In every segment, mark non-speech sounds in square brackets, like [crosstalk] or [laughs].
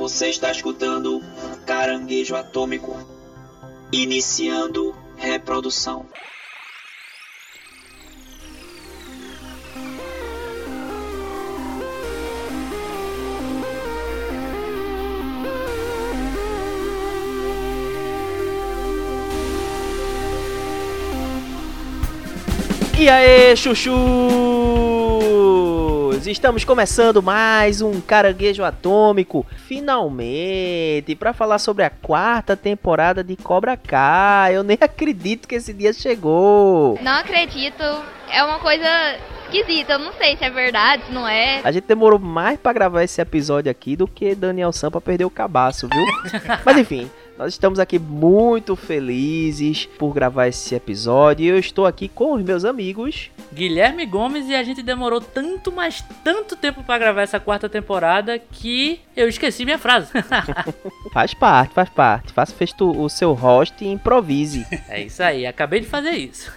Você está escutando Caranguejo Atômico. Iniciando reprodução. E aí, chuchus! Estamos começando mais um Caranguejo Atômico, finalmente, para falar sobre a quarta temporada de Cobra Kai. Eu nem [laughs] acredito que esse dia chegou. Não acredito. É uma coisa esquisita. Eu não sei se é verdade, se não é. A gente demorou mais para gravar esse episódio aqui do que Daniel Sampa perdeu o cabaço, viu? [laughs] Mas enfim, nós estamos aqui muito felizes por gravar esse episódio e eu estou aqui com os meus amigos. Guilherme Gomes e a gente demorou tanto, mas tanto tempo para gravar essa quarta temporada que eu esqueci minha frase. [laughs] faz parte, faz parte. Faça fez o seu host e improvise. É isso aí, acabei de fazer isso.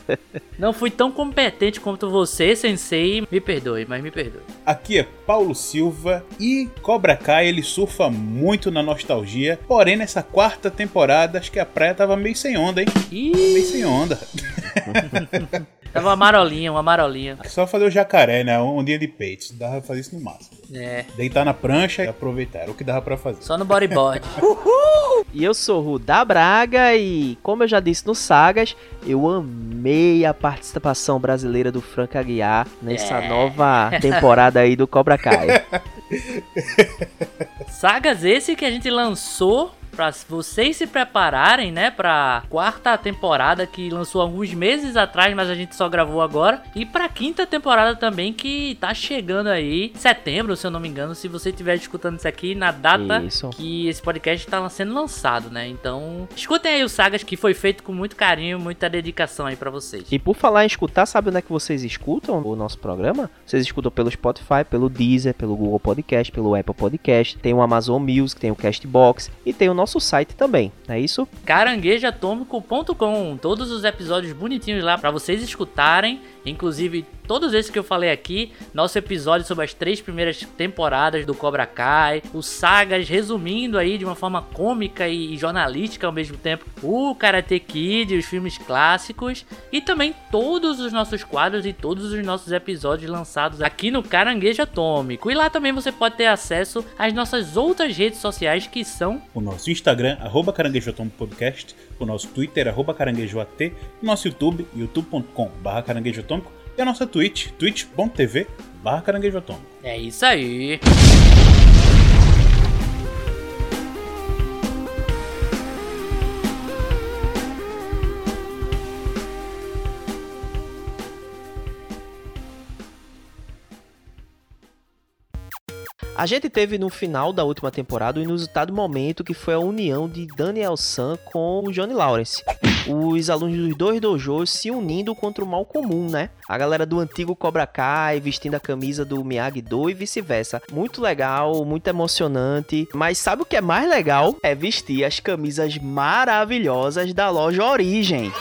[laughs] Não fui tão competente quanto você, sensei. Me perdoe, mas me perdoe. Aqui é Paulo Silva e Cobra Kai ele surfa muito na nostalgia, porém nessa quarta temporada acho que a praia tava meio sem onda, hein? Ih. Meio sem onda. [laughs] Tava uma marolinha, uma marolinha. Só fazer o jacaré, né? Um ondinha de peitos. Dava pra fazer isso no máximo. É. Deitar na prancha e aproveitar. Era o que dava pra fazer. Só no bodyboard. [laughs] E eu sou o da Braga e, como eu já disse no Sagas, eu amei a participação brasileira do Frank Aguiar nessa É. nova temporada aí do Cobra Kai. [laughs] Sagas esse que a gente lançou pra vocês se prepararem, né, pra quarta temporada que lançou alguns meses atrás, mas a gente só gravou agora, e pra quinta temporada também que tá chegando aí, setembro, se eu não me engano, se você estiver escutando isso aqui na data Isso. que esse podcast tá sendo lançado, né? Então, escutem aí o Sagas que foi feito com muito carinho, muita dedicação aí pra vocês. E por falar em escutar, sabe onde é que vocês escutam o nosso programa? Vocês escutam pelo Spotify, pelo Deezer, pelo Google Podcast, pelo Apple Podcast, tem o Amazon Music, tem o Castbox e tem o nosso site também, é isso? caranguejoatômico.com. Todos os episódios bonitinhos lá pra vocês escutarem, inclusive todos esses que eu falei aqui, nosso episódio sobre as três primeiras temporadas do Cobra Kai, os sagas resumindo aí de uma forma cômica e jornalística ao mesmo tempo, o Karate Kid, os filmes clássicos e também todos os nossos quadros e todos os nossos episódios lançados aqui no Caranguejo Atômico. E lá também você pode ter acesso às nossas outras redes sociais que são O nosso Instagram, arroba Caranguejo Atômico Podcast. O nosso Twitter, arroba caranguejoat. O nosso YouTube, youtube.com barra caranguejo atômico. E a nossa Twitch, twitch.tv barra caranguejo atômico. É isso aí. A gente teve no final da última temporada o inusitado momento que foi a união de Daniel San com o Johnny Lawrence. Os alunos dos dois dojos se unindo contra o mal comum, né? A galera do antigo Cobra Kai vestindo a camisa do Miyagi-Do e vice-versa. Muito legal, muito emocionante. Mas sabe o que é mais legal? É vestir as camisas maravilhosas da loja Origem.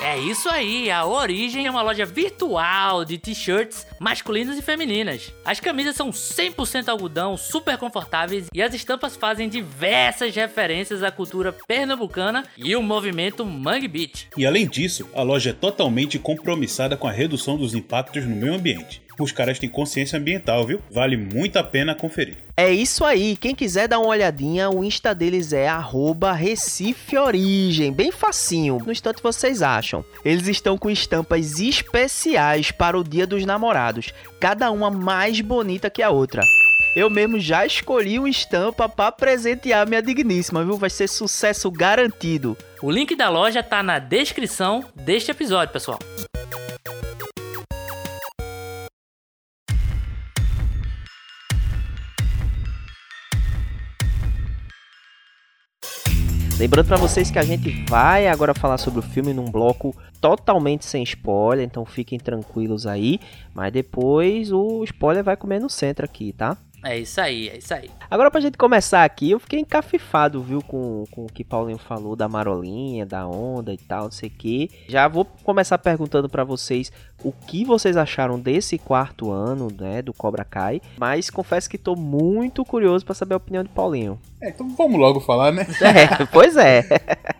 É isso aí, a Origem é uma loja virtual de t-shirts masculinas e femininas. As camisas são 100% algodão, super confortáveis e as estampas fazem diversas referências à cultura pernambucana e o movimento Mangue Beach. E além disso, a loja é totalmente compromissada com a redução dos impactos no meio ambiente. Os caras têm consciência ambiental, viu? Vale muito a pena conferir. É isso aí, quem quiser dar uma olhadinha, o Insta deles é arroba Recife Origem, bem facinho, no instante vocês acham. Eles estão com estampas especiais para o Dia dos Namorados, cada uma mais bonita que a outra. Eu mesmo já escolhi uma estampa para presentear minha digníssima, viu? Vai ser sucesso garantido. O link da loja tá na descrição deste episódio, pessoal. Lembrando para vocês que a gente vai agora falar sobre o filme num bloco totalmente sem spoiler, então fiquem tranquilos aí, mas depois o spoiler vai comer no centro aqui, tá? É isso aí, é isso aí. Agora pra gente começar aqui, eu fiquei encafifado, viu, com, com o que Paulinho falou da marolinha, da onda e tal, não sei o que. Já vou começar perguntando para vocês o que vocês acharam desse quarto ano, né, do Cobra Kai, mas confesso que tô muito curioso para saber a opinião de Paulinho. É, então vamos logo falar, né? [laughs] É, pois é.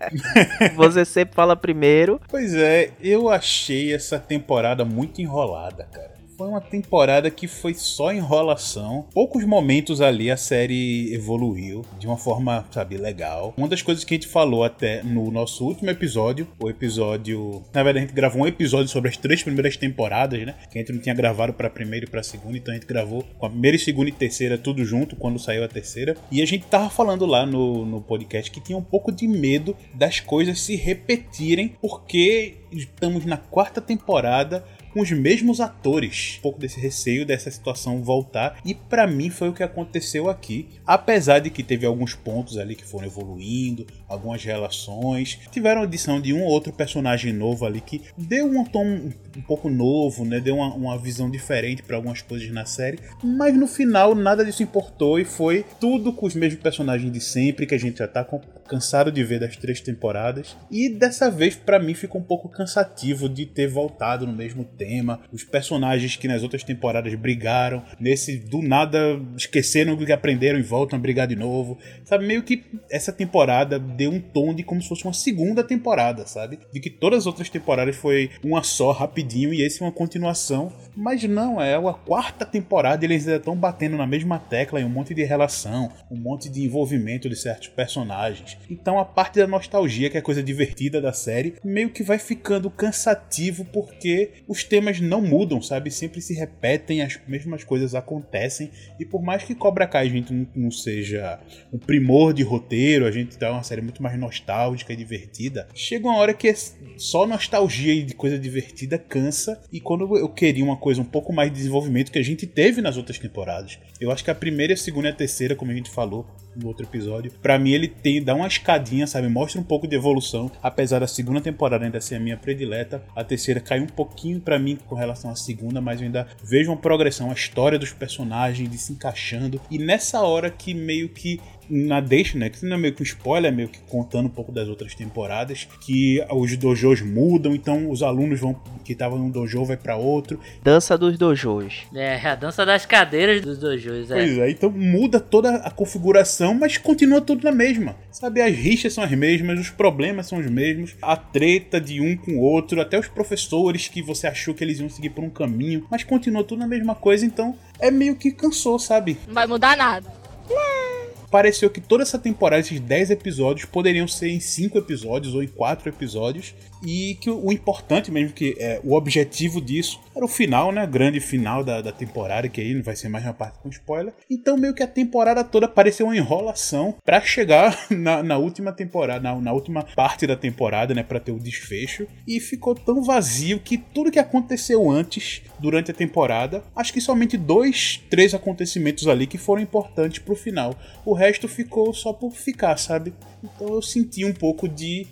[laughs] Você sempre fala primeiro. Pois é, eu achei essa temporada muito enrolada, cara. Foi uma temporada que foi só enrolação. Poucos momentos ali a série evoluiu de uma forma, sabe, legal. Uma das coisas que a gente falou até no nosso último episódio, o episódio. Na verdade, a gente gravou um episódio sobre as três primeiras temporadas, né? Que a gente não tinha gravado pra primeira e pra segunda, então a gente gravou com a primeira, segunda e terceira tudo junto quando saiu a terceira. E a gente tava falando lá no, no podcast que tinha um pouco de medo das coisas se repetirem, porque estamos na quarta temporada com os mesmos atores. Um pouco desse receio dessa situação voltar. E para mim foi o que aconteceu aqui. Apesar de que teve alguns pontos ali que foram evoluindo, algumas relações. Tiveram a adição de um ou outro personagem novo ali que deu um tom um pouco novo, né? Deu uma, uma visão diferente para algumas coisas na série. Mas no final nada disso importou e foi tudo com os mesmos personagens de sempre que a gente já tá cansado de ver das três temporadas. E dessa vez para mim ficou um pouco cansativo de ter voltado no mesmo tema, os personagens que nas outras temporadas brigaram, nesse do nada esqueceram o que aprenderam e voltam a brigar de novo. Sabe, meio que essa temporada um tom de como se fosse uma segunda temporada, sabe? De que todas as outras temporadas foi uma só, rapidinho, e esse é uma continuação. Mas não, é a quarta temporada e eles ainda estão batendo na mesma tecla em um monte de relação, um monte de envolvimento de certos personagens. Então a parte da nostalgia, que é a coisa divertida da série, meio que vai ficando cansativo porque os temas não mudam, sabe? Sempre se repetem, as mesmas coisas acontecem. E por mais que Cobra Kai a gente não, não seja um primor de roteiro, a gente dá uma série muito mais nostálgica e divertida, chega uma hora que é só nostalgia e coisa divertida cansa. E quando eu queria uma coisa um pouco mais de desenvolvimento que a gente teve nas outras temporadas, eu acho que a primeira, a segunda e a terceira, como a gente falou, no outro episódio. Para mim ele tem dá uma escadinha, sabe? Mostra um pouco de evolução, apesar da segunda temporada ainda ser a minha predileta. A terceira caiu um pouquinho para mim com relação à segunda, mas eu ainda vejo uma progressão, a história dos personagens de se encaixando. E nessa hora que meio que na deixa, né? Que não é meio que um spoiler, é meio que contando um pouco das outras temporadas, que os dojos mudam, então os alunos vão que estavam num dojo vai para outro. Dança dos dojos. É, a dança das cadeiras dos dojos, é. Pois é, então muda toda a configuração, mas continua tudo na mesma. Sabe, as rixas são as mesmas, os problemas são os mesmos, a treta de um com o outro, até os professores que você achou que eles iam seguir por um caminho, mas continua tudo na mesma coisa, então é meio que cansou, sabe? Não vai mudar nada. Pareceu que toda essa temporada, esses 10 episódios, poderiam ser em 5 episódios ou em 4 episódios. E que o, importante mesmo, que é, o objetivo disso era o final, né? Grande final da, da temporada, que aí não vai ser mais uma parte com spoiler. Então, meio que a temporada toda pareceu uma enrolação para chegar [laughs] na, na, última temporada, na, na, última parte da temporada, né? Pra ter o desfecho. E ficou tão vazio que tudo que aconteceu antes, durante a temporada, acho que somente dois, três acontecimentos ali que foram importantes pro final. O resto ficou só por ficar, sabe? Então eu senti um pouco de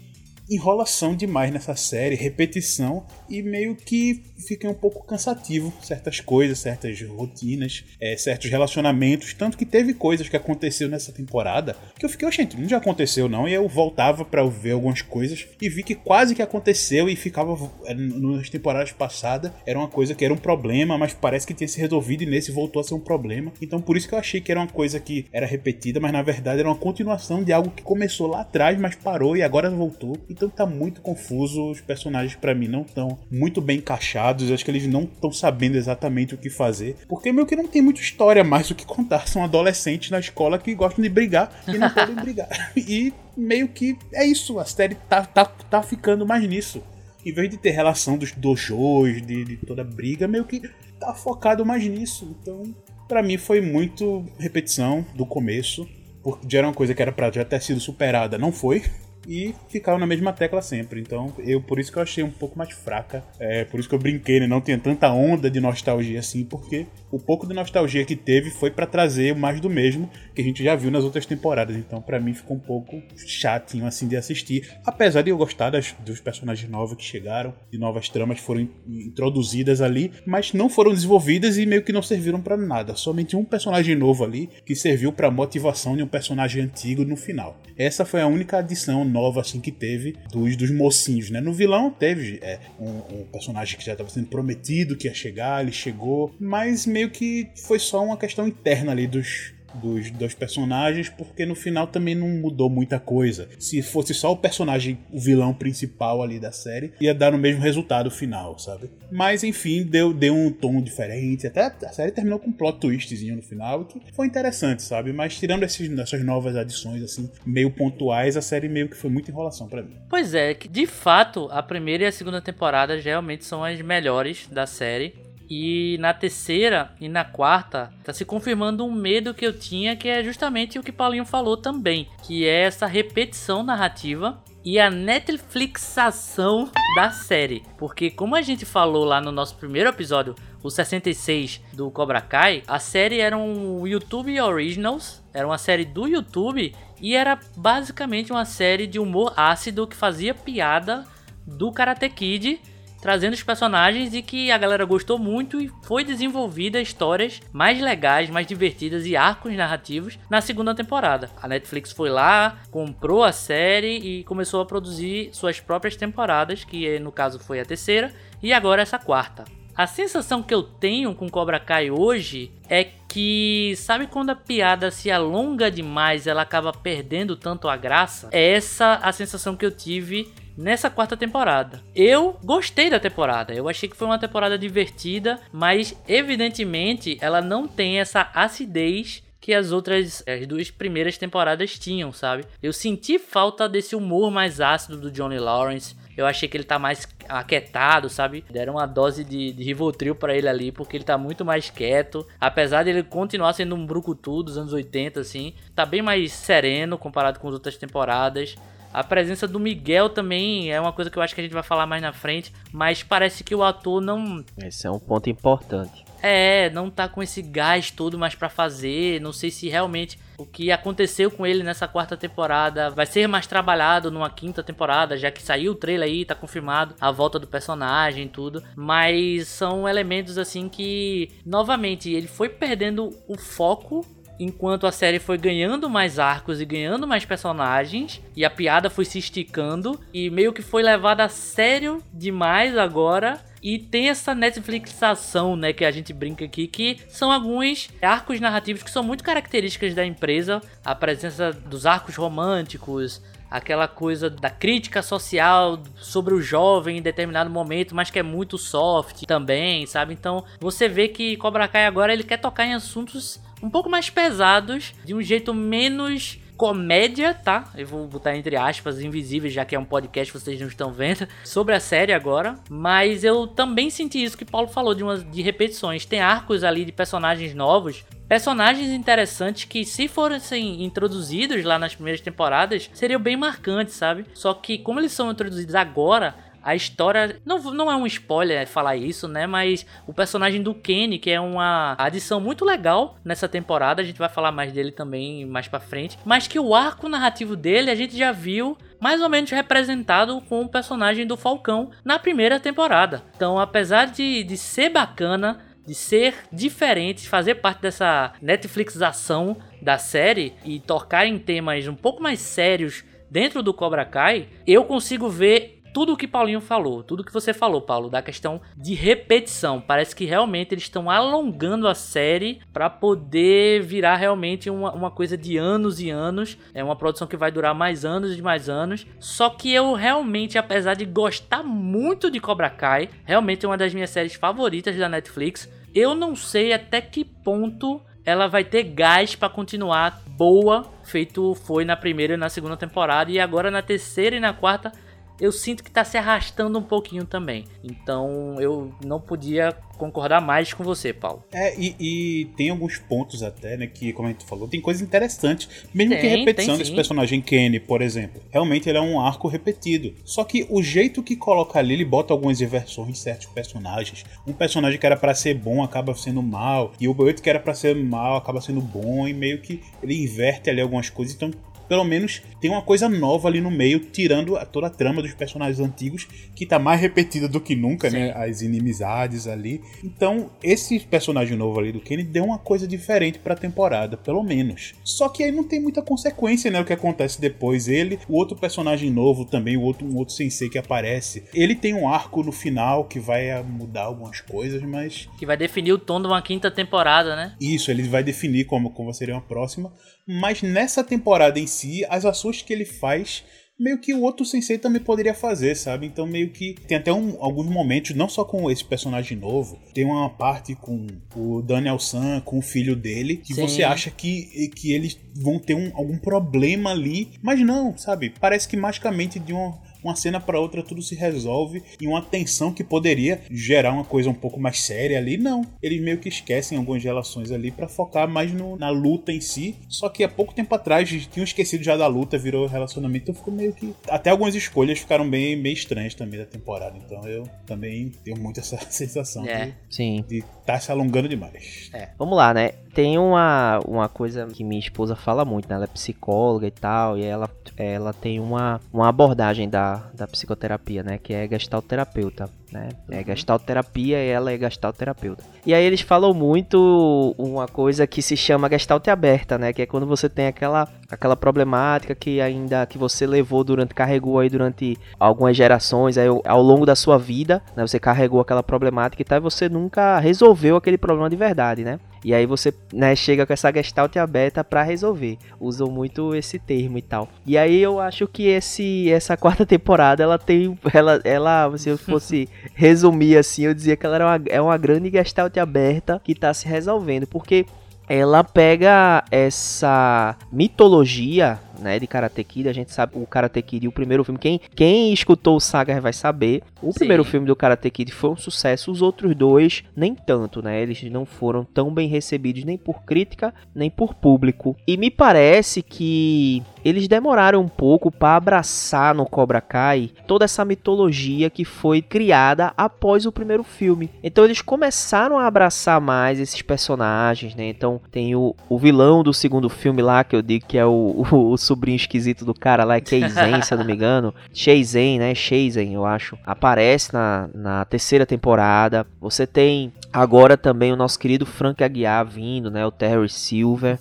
enrolação demais nessa série, repetição e meio que fica um pouco cansativo certas coisas, certas rotinas, é, certos relacionamentos, tanto que teve coisas que aconteceu nessa temporada que eu fiquei, gente, não já aconteceu não, e eu voltava para ver algumas coisas e vi que quase que aconteceu e ficava é, nas temporadas passadas era uma coisa que era um problema, mas parece que tinha se resolvido e nesse voltou a ser um problema. Então por isso que eu achei que era uma coisa que era repetida, mas na verdade era uma continuação de algo que começou lá atrás, mas parou e agora voltou. Então tá muito confuso, os personagens para mim não estão muito bem encaixados, eu acho que eles não estão sabendo exatamente o que fazer, porque meio que não tem muita história mais o que contar, são adolescentes na escola que gostam de brigar e não podem [laughs] brigar. E meio que é isso, a série tá, tá, tá ficando mais nisso. Em vez de ter relação dos dojos, de, de toda briga, meio que tá focado mais nisso. Então, para mim foi muito repetição do começo, porque já era uma coisa que era pra já ter sido superada, não foi. E ficaram na mesma tecla sempre. Então, eu por isso que eu achei um pouco mais fraca. É por isso que eu brinquei, né? Não tem tanta onda de nostalgia assim, porque o pouco de nostalgia que teve foi para trazer mais do mesmo que a gente já viu nas outras temporadas. Então, para mim ficou um pouco chatinho assim de assistir, apesar de eu gostar das, dos personagens novos que chegaram, de novas tramas foram introduzidas ali, mas não foram desenvolvidas e meio que não serviram para nada. Somente um personagem novo ali que serviu para motivação de um personagem antigo no final. Essa foi a única adição nova assim que teve dos, dos mocinhos, né? No vilão teve é, um, um, personagem que já estava sendo prometido que ia chegar, ele chegou, mas meio que foi só uma questão interna ali dos dos, dos personagens, porque no final também não mudou muita coisa. Se fosse só o personagem, o vilão principal ali da série, ia dar o mesmo resultado final, sabe? Mas enfim, deu, deu um tom diferente. Até a série terminou com um plot twistzinho no final, que foi interessante, sabe? Mas tirando esses, essas novas adições, assim, meio pontuais, a série meio que foi muita enrolação para mim. Pois é, que de fato, a primeira e a segunda temporada realmente são as melhores da série. E na terceira e na quarta, tá se confirmando um medo que eu tinha, que é justamente o que Paulinho falou também, que é essa repetição narrativa e a Netflixação da série. Porque como a gente falou lá no nosso primeiro episódio, o 66 do Cobra Kai, a série era um YouTube Originals, era uma série do YouTube e era basicamente uma série de humor ácido que fazia piada do Karate Kid trazendo os personagens e que a galera gostou muito e foi desenvolvida histórias mais legais, mais divertidas e arcos narrativos na segunda temporada. A Netflix foi lá, comprou a série e começou a produzir suas próprias temporadas, que no caso foi a terceira e agora essa quarta. A sensação que eu tenho com Cobra Kai hoje é que, sabe quando a piada se alonga demais, ela acaba perdendo tanto a graça? É essa a sensação que eu tive nessa quarta temporada. Eu gostei da temporada, eu achei que foi uma temporada divertida, mas evidentemente ela não tem essa acidez que as outras as duas primeiras temporadas tinham, sabe? Eu senti falta desse humor mais ácido do Johnny Lawrence. Eu achei que ele tá mais aquietado, sabe? Deram uma dose de, de Rivotril para ele ali, porque ele tá muito mais quieto. Apesar dele continuar sendo um brucutu dos anos 80, assim, tá bem mais sereno comparado com as outras temporadas. A presença do Miguel também é uma coisa que eu acho que a gente vai falar mais na frente, mas parece que o ator não. Esse é um ponto importante. É, não tá com esse gás todo mais para fazer. Não sei se realmente o que aconteceu com ele nessa quarta temporada vai ser mais trabalhado numa quinta temporada, já que saiu o trailer aí, tá confirmado a volta do personagem e tudo. Mas são elementos assim que, novamente, ele foi perdendo o foco enquanto a série foi ganhando mais arcos e ganhando mais personagens, e a piada foi se esticando, e meio que foi levada a sério demais agora. E tem essa Netflixação, né, que a gente brinca aqui, que são alguns arcos narrativos que são muito características da empresa. A presença dos arcos românticos, aquela coisa da crítica social sobre o jovem em determinado momento, mas que é muito soft também, sabe? Então você vê que Cobra Kai agora ele quer tocar em assuntos um pouco mais pesados, de um jeito menos comédia, tá? Eu vou botar entre aspas invisíveis, já que é um podcast vocês não estão vendo, sobre a série agora. Mas eu também senti isso que Paulo falou de, umas, de repetições. Tem arcos ali de personagens novos. Personagens interessantes que, se fossem introduzidos lá nas primeiras temporadas, seriam bem marcantes, sabe? Só que, como eles são introduzidos agora, a história. Não, não é um spoiler falar isso, né? Mas o personagem do Kenny, que é uma adição muito legal nessa temporada, a gente vai falar mais dele também mais pra frente. Mas que o arco narrativo dele a gente já viu mais ou menos representado com o personagem do Falcão na primeira temporada. Então, apesar de, de ser bacana, de ser diferente, fazer parte dessa Netflixização da série e tocar em temas um pouco mais sérios dentro do Cobra Kai, eu consigo ver tudo o que Paulinho falou, tudo que você falou, Paulo, da questão de repetição. Parece que realmente eles estão alongando a série para poder virar realmente uma, uma coisa de anos e anos. É uma produção que vai durar mais anos e mais anos. Só que eu realmente, apesar de gostar muito de Cobra Kai, realmente é uma das minhas séries favoritas da Netflix. Eu não sei até que ponto ela vai ter gás para continuar boa, feito foi na primeira e na segunda temporada e agora na terceira e na quarta eu sinto que tá se arrastando um pouquinho também. Então eu não podia concordar mais com você, Paulo. É, e, e tem alguns pontos até, né, que, como a gente falou, tem coisas interessantes. Mesmo Tem, que repetição tem desse personagem Kenny, por exemplo. Realmente ele é um arco repetido. Só que o jeito que coloca ali, ele bota algumas inversões em certos personagens. Um personagem que era pra ser bom acaba sendo mal. E o outro que era pra ser mal acaba sendo bom. E meio que ele inverte ali algumas coisas. Então pelo menos tem uma coisa nova ali no meio, tirando a- toda a trama dos personagens antigos, que tá mais repetida do que nunca, Sim. né? As inimizades ali. Então, esse personagem novo ali do Kenny deu uma coisa diferente pra temporada, pelo menos. Só que aí não tem muita consequência, né? O que acontece depois. Ele, o outro personagem novo também, o outro, um outro sensei que aparece. Ele tem um arco no final que vai ah, mudar algumas coisas, mas Que vai definir o tom de uma quinta temporada, né? isso, ele vai definir como, como seria uma próxima. Mas nessa temporada em si, as ações que ele faz, meio que o outro sensei também poderia fazer, sabe? Então meio que tem até um- alguns momentos, não só com esse personagem novo, tem uma parte com o Daniel San, com o filho dele, que Sim. você acha que, que eles vão ter um- algum problema ali, mas não, sabe? Parece que magicamente de uma uma cena para outra tudo se resolve em uma tensão que poderia gerar uma coisa um pouco mais séria ali. Não, eles meio que esquecem algumas relações ali para focar mais no- na luta em si. Só que há pouco tempo atrás tinham esquecido já da luta, virou relacionamento, então ficou meio que até algumas escolhas ficaram bem meio estranhas também da temporada. Então eu também tenho muito essa [laughs] sensação É. Sim. de estar se alongando demais. Vamos lá, né? Tem uma, uma coisa que minha esposa fala muito, né? Ela é psicóloga e tal, e ela, ela tem uma, uma abordagem da, da psicoterapia, né? Que é gestalterapeuta, né? É gestalterapia e ela é gestalterapeuta. E aí eles falam muito uma coisa que se chama gestalt aberta, né? Que é quando você tem aquela, aquela problemática que ainda que você levou durante, carregou aí durante algumas gerações, aí ao longo da sua vida, né? Você carregou aquela problemática e tal, e você nunca resolveu aquele problema de verdade, né? E aí você, né, chega com essa gestalt aberta pra resolver. Usam muito esse termo e tal. E aí eu acho que esse essa quarta temporada ela tem ela ela se eu fosse [laughs] resumir assim, eu dizia que ela era uma, é uma grande gestalt aberta que tá se resolvendo, porque ela pega essa mitologia, né, de Karate Kid, a gente sabe o Karate Kid, o primeiro filme, quem, quem escutou o Saga vai saber, o Sim. primeiro filme do Karate Kid foi um sucesso, os outros dois nem tanto, né, eles não foram tão bem recebidos nem por crítica, nem por público, e me parece que eles demoraram um pouco para abraçar no Cobra Kai toda essa mitologia que foi criada após o primeiro filme. Então eles começaram a abraçar mais esses personagens, né? Então tem o, o vilão do segundo filme lá, que eu digo que é o, [laughs] o, o sobrinho esquisito do cara lá, é Keizen, se eu não me engano. Sheizen, né? Sheizen, eu acho. Aparece na, na terceira temporada. Você tem agora também o nosso querido Frank Aguiar vindo, né? O Terry Silver.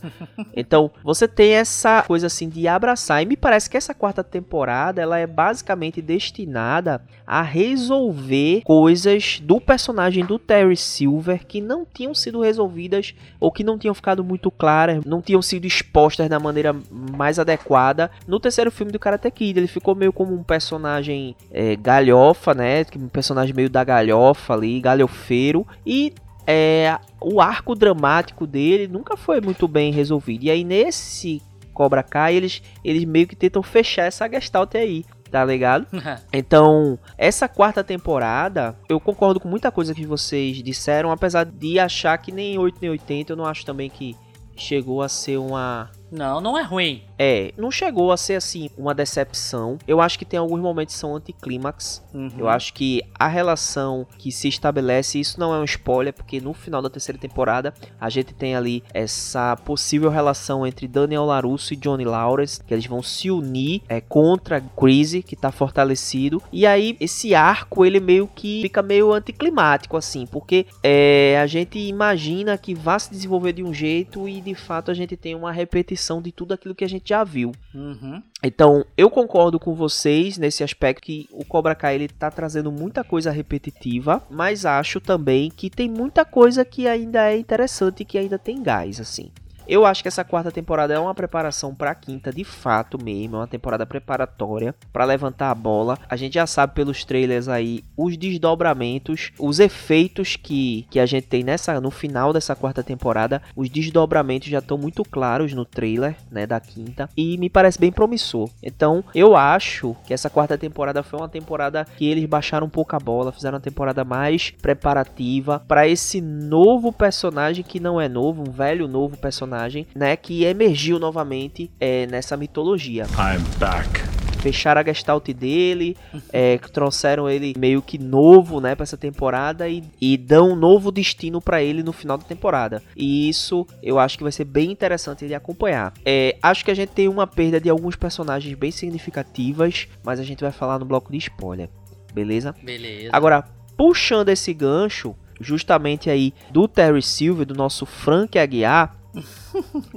Então, você tem essa coisa assim de abraçar. E me parece que essa quarta temporada ela é basicamente destinada a resolver coisas do personagem do Terry Silver que não tinham sido resolvidas ou que não tinham ficado muito claras, não tinham sido expostas da maneira mais adequada no terceiro filme do Karate Kid. Ele ficou meio como um personagem é, galhofa, né? Um personagem meio da galhofa ali, galhofeiro. E é, o arco dramático dele nunca foi muito bem resolvido. E aí nesse Cobra Kai, eles, eles meio que tentam fechar essa gestalt aí, tá ligado? [laughs] Então, essa quarta temporada, eu concordo com muita coisa que vocês disseram, apesar de achar que nem 8 nem 80, eu não acho também que chegou a ser uma Não, não é ruim. é, não chegou a ser assim uma decepção. Eu acho que tem alguns momentos que são anticlímax. Uhum. Eu acho que a relação que se estabelece, isso não é um spoiler, porque no final da terceira temporada a gente tem ali essa possível relação entre Daniel LaRusso e Johnny Lawrence, que eles vão se unir é, contra Crazy, que tá fortalecido. E aí esse arco ele meio que fica meio anticlimático assim, porque é, a gente imagina que vai se desenvolver de um jeito e de fato a gente tem uma repetição de tudo aquilo que a gente já viu. Uhum. Então, eu concordo com vocês nesse aspecto que o Cobra Kai ele tá trazendo muita coisa repetitiva, mas acho também que tem muita coisa que ainda é interessante e que ainda tem gás, assim. Eu acho que essa quarta temporada é uma preparação pra quinta de fato mesmo, é uma temporada preparatória para levantar a bola. A gente já sabe pelos trailers aí os desdobramentos, os efeitos que, que a gente tem nessa no final dessa quarta temporada. Os desdobramentos já estão muito claros no trailer, né, da quinta, e me parece bem promissor. Então, eu acho que essa quarta temporada foi uma temporada que eles baixaram um pouco a bola, fizeram uma temporada mais preparativa para esse novo personagem que não é novo, um velho novo personagem, né, que emergiu novamente é, nessa mitologia. I'm back. Fecharam a gestalt dele, [laughs] é, trouxeram ele meio que novo, né, para essa temporada e, e dão um novo destino para ele no final da temporada. E isso eu acho que vai ser bem interessante de acompanhar. É, acho que a gente tem uma perda de alguns personagens bem significativas, mas a gente vai falar no bloco de spoiler, beleza? Beleza. Agora, puxando esse gancho, justamente aí do Terry Silver, do nosso Frank Aguiar,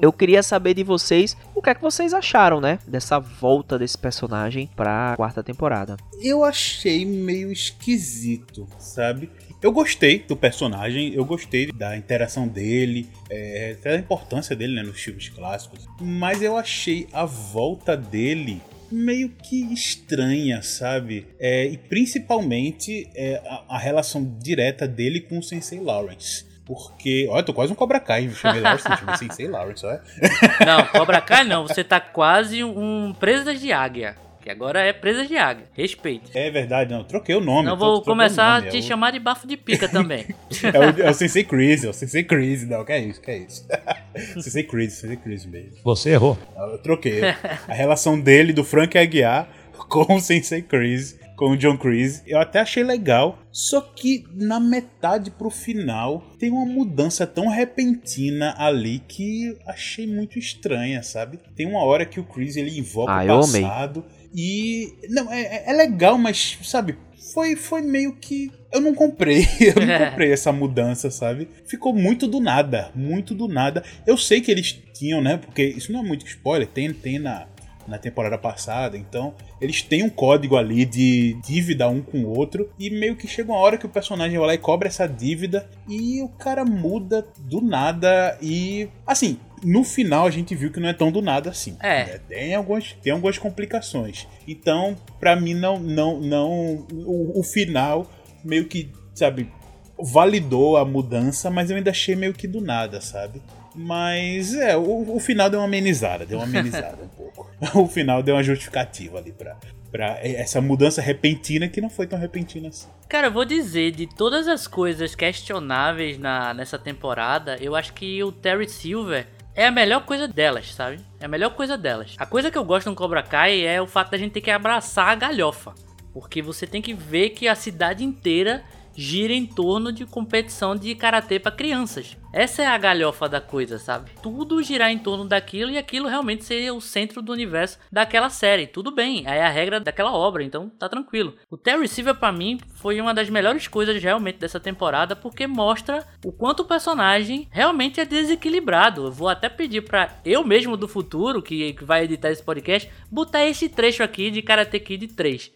eu queria saber de vocês o que é que vocês acharam, né? Dessa volta desse personagem pra quarta temporada. Eu achei meio esquisito, sabe? Eu gostei do personagem, eu gostei da interação dele, é, até da importância dele né, nos filmes clássicos, mas eu achei a volta dele meio que estranha, sabe? É, e principalmente é, a, a relação direta dele com o Sensei Lawrence. Porque, olha, eu tô quase um Cobra Kai, chamei Lawrence, chamei Sensei Lawrence, olha. [laughs] Não, Cobra Kai não, você tá quase um presa de águia. Que agora é presa de águia. Respeite. É verdade, não, troquei o nome. Não eu vou começar nome, a te é o- chamar de bafo de pica também. [laughs] É o, é o Sensei Chris, é o Sensei Chris, não, que é isso, que é isso. [laughs] Sensei Chris, Sensei Chris mesmo. Você errou. Eu troquei. A relação dele, do Frank Aguiar, com o Sensei Chris, com o John Chris, eu até achei legal. Só que na metade pro final tem uma mudança tão repentina ali que achei muito estranha, sabe? Tem uma hora que o Chris ele invoca Ah, o passado e não é, é- é legal, mas sabe? Foi, foi meio que. Eu não comprei. [laughs] Eu não [laughs] comprei essa mudança, sabe? Ficou muito do nada. Muito do nada. Eu sei que eles tinham, né? Porque isso não é muito spoiler. Tem, tem na, na temporada passada. Então, eles têm um código ali de dívida um com o outro. E meio que chega uma hora que o personagem vai lá e cobra essa dívida. E o cara muda do nada. E. Assim. No final a gente viu que não é tão do nada assim. É. né? Tem algumas, tem algumas complicações. Então, pra mim não não não o, o final meio que, sabe, validou a mudança, mas eu ainda achei meio que do nada, sabe? Mas é, o, o final deu uma amenizada, deu uma amenizada um pouco. [laughs] O final deu uma justificativa ali pra, pra essa mudança repentina que não foi tão repentina assim. Cara, eu vou dizer, de todas as coisas questionáveis na, nessa temporada, eu acho que o Terry Silver é a melhor coisa delas, sabe? É a melhor coisa delas. A coisa que eu gosto no Cobra Kai é o fato da gente ter que abraçar a galhofa. Porque você tem que ver que a cidade inteira gira em torno de competição de karatê para crianças. Essa é a galhofa da coisa, sabe? Tudo girar em torno daquilo e aquilo realmente ser o centro do universo daquela série. Tudo bem, é a regra daquela obra, então tá tranquilo. O Terry Silver pra mim foi uma das melhores coisas realmente dessa temporada porque mostra o quanto o personagem realmente é desequilibrado. Eu vou até pedir pra eu mesmo do futuro, que, que vai editar esse podcast, botar esse trecho aqui de Karate Kid 3.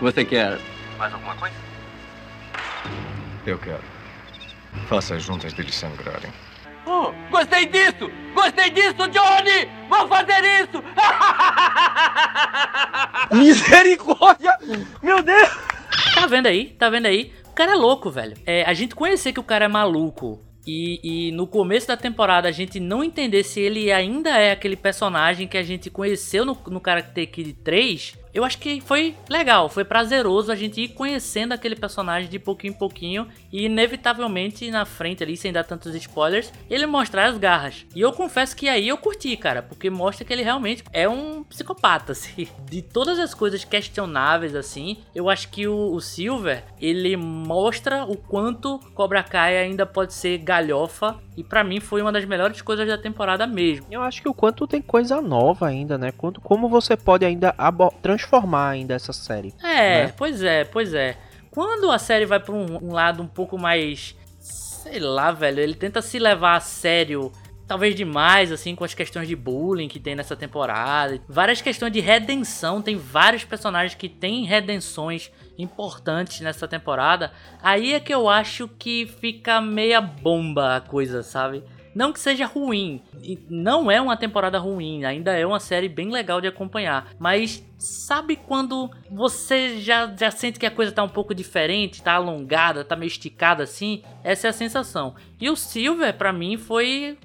Você quer Eu quero. Faça as juntas deles sangrarem. Oh, gostei disso! Gostei disso, Johnny! Vou fazer isso! [laughs] Misericórdia! Meu Deus! Tá vendo aí? Tá vendo aí? O cara é louco, velho. É, a gente conhecer que o cara é maluco e, e no começo da temporada a gente não entender se ele ainda é aquele personagem que a gente conheceu no, no Karate Kid 3, eu acho que foi legal, foi prazeroso a gente ir conhecendo aquele personagem de pouquinho em pouquinho e inevitavelmente na frente ali, sem dar tantos spoilers, ele mostrar as garras. E eu confesso que aí eu curti, cara, porque mostra que ele realmente é um psicopata, [laughs] assim. De todas as coisas questionáveis, assim, eu acho que o, o Silver, ele mostra o quanto Cobra Kai ainda pode ser galhofa e pra mim foi uma das melhores coisas da temporada mesmo. Eu acho que o quanto tem coisa nova ainda, né? Quanto, como você pode ainda abo- transformar ainda essa série. É, Né? pois é, pois é. Quando a série vai pra um, um lado um pouco mais. Sei lá, velho, ele tenta se levar a sério. Talvez demais, assim, com as questões de bullying que tem nessa temporada. Várias questões de redenção. Tem vários personagens que têm redenções importantes nessa temporada. Aí é que eu acho que fica meia bomba a coisa, sabe? Não que seja ruim, não é uma temporada ruim, ainda é uma série bem legal de acompanhar, mas sabe quando você já, já sente que a coisa tá um pouco diferente, tá alongada, tá meio esticada assim? Essa é a sensação. E o Silver, pra mim, foi.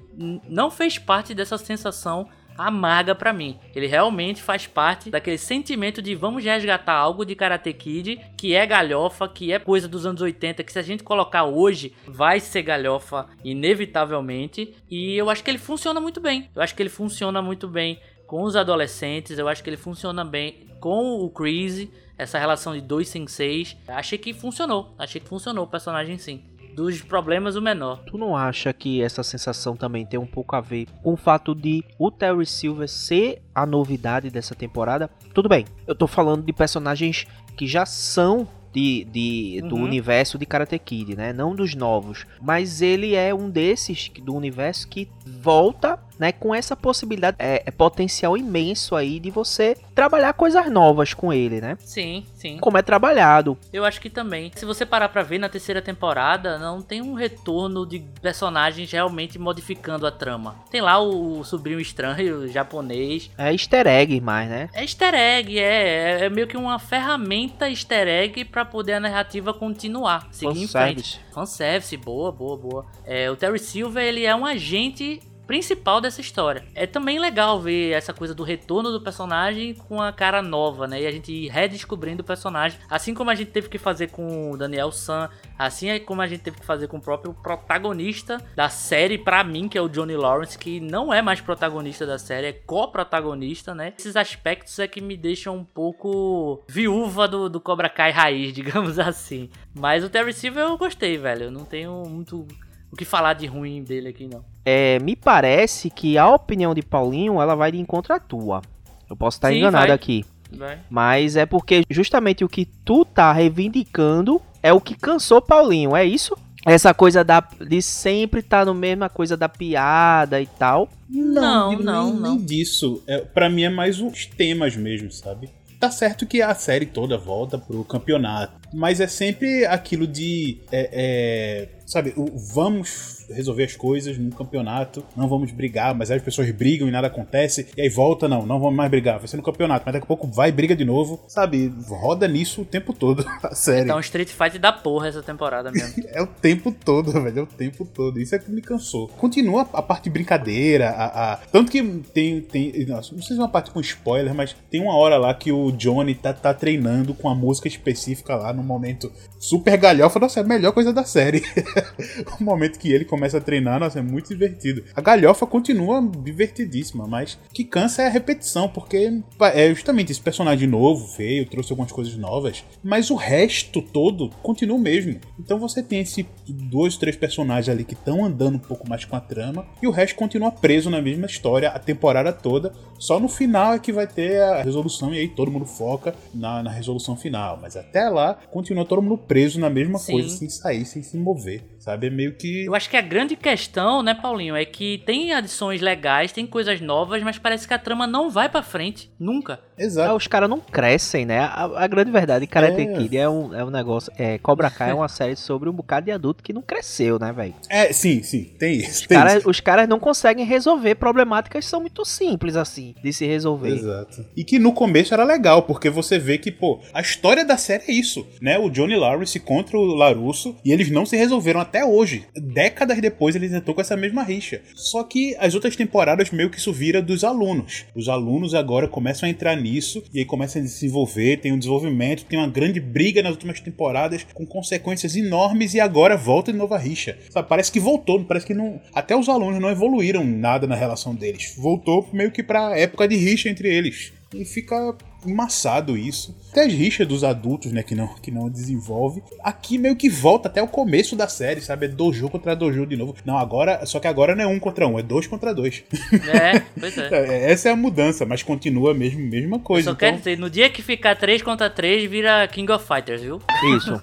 não fez parte dessa sensação amarga pra mim. Ele realmente faz parte daquele sentimento de vamos resgatar algo de Karate Kid que é galhofa, que é coisa dos anos 80, que se a gente colocar hoje vai ser galhofa inevitavelmente. E eu acho que ele funciona muito bem. Eu acho que ele funciona muito bem com os adolescentes, eu acho que ele funciona bem com o Chris, essa relação de dois senseis. Achei que funcionou, achei que funcionou o personagem sim dos problemas o menor. Tu não acha que essa sensação também tem um pouco a ver com o fato de o Terry Silver ser a novidade dessa temporada? Tudo bem, eu tô falando de personagens que já são de, de uhum. do universo de Karate Kid, né? Não dos novos. Mas ele é um desses do universo que volta né, com essa possibilidade, é, é, potencial imenso aí de você trabalhar coisas novas com ele, né? Sim, sim. Como é trabalhado. Eu acho que também. Se você parar pra ver na terceira temporada, não tem um retorno de personagens realmente modificando a trama. Tem lá o, o sobrinho estranho, o [laughs] japonês. É easter egg mais, né? É easter egg, é. É, é meio que uma ferramenta easter egg pra poder a narrativa continuar, seguir em frente. Fanservice, boa, boa, boa. É, o Terry Silver, ele é um agente principal dessa história. É também legal ver essa coisa do retorno do personagem com a cara nova, né? E a gente redescobrindo o personagem, assim como a gente teve que fazer com o Daniel San, assim é como a gente teve que fazer com o próprio protagonista da série, para mim, que é o Johnny Lawrence, que não é mais protagonista da série, é co-protagonista, né? Esses aspectos é que me deixam um pouco viúva do, do Cobra Kai raiz, [laughs] digamos assim. Mas o Terry Silver eu gostei, velho. Eu não tenho muito o que falar de ruim dele aqui, não. É, me parece que a opinião de Paulinho, ela vai de encontro à tua. Eu posso estar Sim, enganado vai. aqui. Vai. Mas é porque justamente o que tu tá reivindicando é o que cansou Paulinho, é isso? Essa coisa da, de sempre estar tá no mesma coisa da piada e tal. Não, não, não. Nem, não. nem disso. É, para mim é mais os temas mesmo, sabe? Tá certo que a série toda volta pro campeonato, mas é sempre aquilo de. É, é, sabe, o, vamos resolver as coisas num campeonato, não vamos brigar, mas aí as pessoas brigam e nada acontece, e aí volta, não, não vamos mais brigar, vai ser no campeonato, mas daqui a pouco vai e briga de novo, sabe? Roda nisso o tempo todo, a [laughs] série. Tá um Street Fight da porra essa temporada mesmo. [laughs] é o tempo todo, velho, é o tempo todo. Isso é que me cansou. Continua a parte de brincadeira, a, a... tanto que tem, tem nossa, não sei se é uma parte com spoiler, mas tem uma hora lá que o Johnny tá, tá treinando com a música específica lá no momento super galhofa, nossa, é a melhor coisa da série. [laughs] o momento que ele começa a treinar, nossa, é muito divertido. A galhofa continua divertidíssima, mas que cansa é a repetição, porque é justamente esse personagem novo, veio, trouxe algumas coisas novas, mas o resto todo continua o mesmo. Então você tem esses dois, três personagens ali que estão andando um pouco mais com a trama, e o resto continua preso na mesma história a temporada toda. Só no final é que vai ter a resolução, e aí todo mundo foca na, na resolução final. Mas até lá, continua todo mundo preso na mesma Sim. coisa, sem sair, sem se mover. Sabe? É meio que. Eu acho que a grande questão, né, Paulinho, é que tem adições legais, tem coisas novas, mas parece que a trama não vai para frente. Nunca. Exato. É, os caras não crescem, né? A, a grande verdade, Karate é. Kid é um, é um negócio. É, Cobra Kai é [laughs] uma série sobre um bocado de adulto que não cresceu, né, velho? É, sim, sim. Tem isso. Os, cara, isso. os caras não conseguem resolver problemáticas são muito simples, assim, de se resolver. Exato. E que no começo era legal, porque você vê que, pô, a história da série é isso, né? O Johnny Lawrence contra o Larusso e eles não se resolveram até hoje. Décadas depois eles entrou com essa mesma rixa. Só que as outras temporadas meio que isso vira dos alunos. Os alunos agora começam a entrar nisso e aí começam a se envolver, tem um desenvolvimento, tem uma grande briga nas últimas temporadas com consequências enormes e agora volta de novo a rixa. Sabe, parece que voltou, parece que não. Até os alunos não evoluíram nada na relação deles. Voltou meio que pra época de rixa entre eles. E fica embaçado isso. Até as rixas dos adultos, né, que não, que não desenvolve. Aqui meio que volta até o começo da série, sabe? É dojo contra dojo de novo. Não, agora, só que agora não é um contra um, é dois contra dois. É, pois é. [laughs] é essa é a mudança, mas continua a mesma, mesma coisa. Eu só então... quero dizer, no dia que ficar três contra três, vira King of Fighters, viu? Isso. [laughs]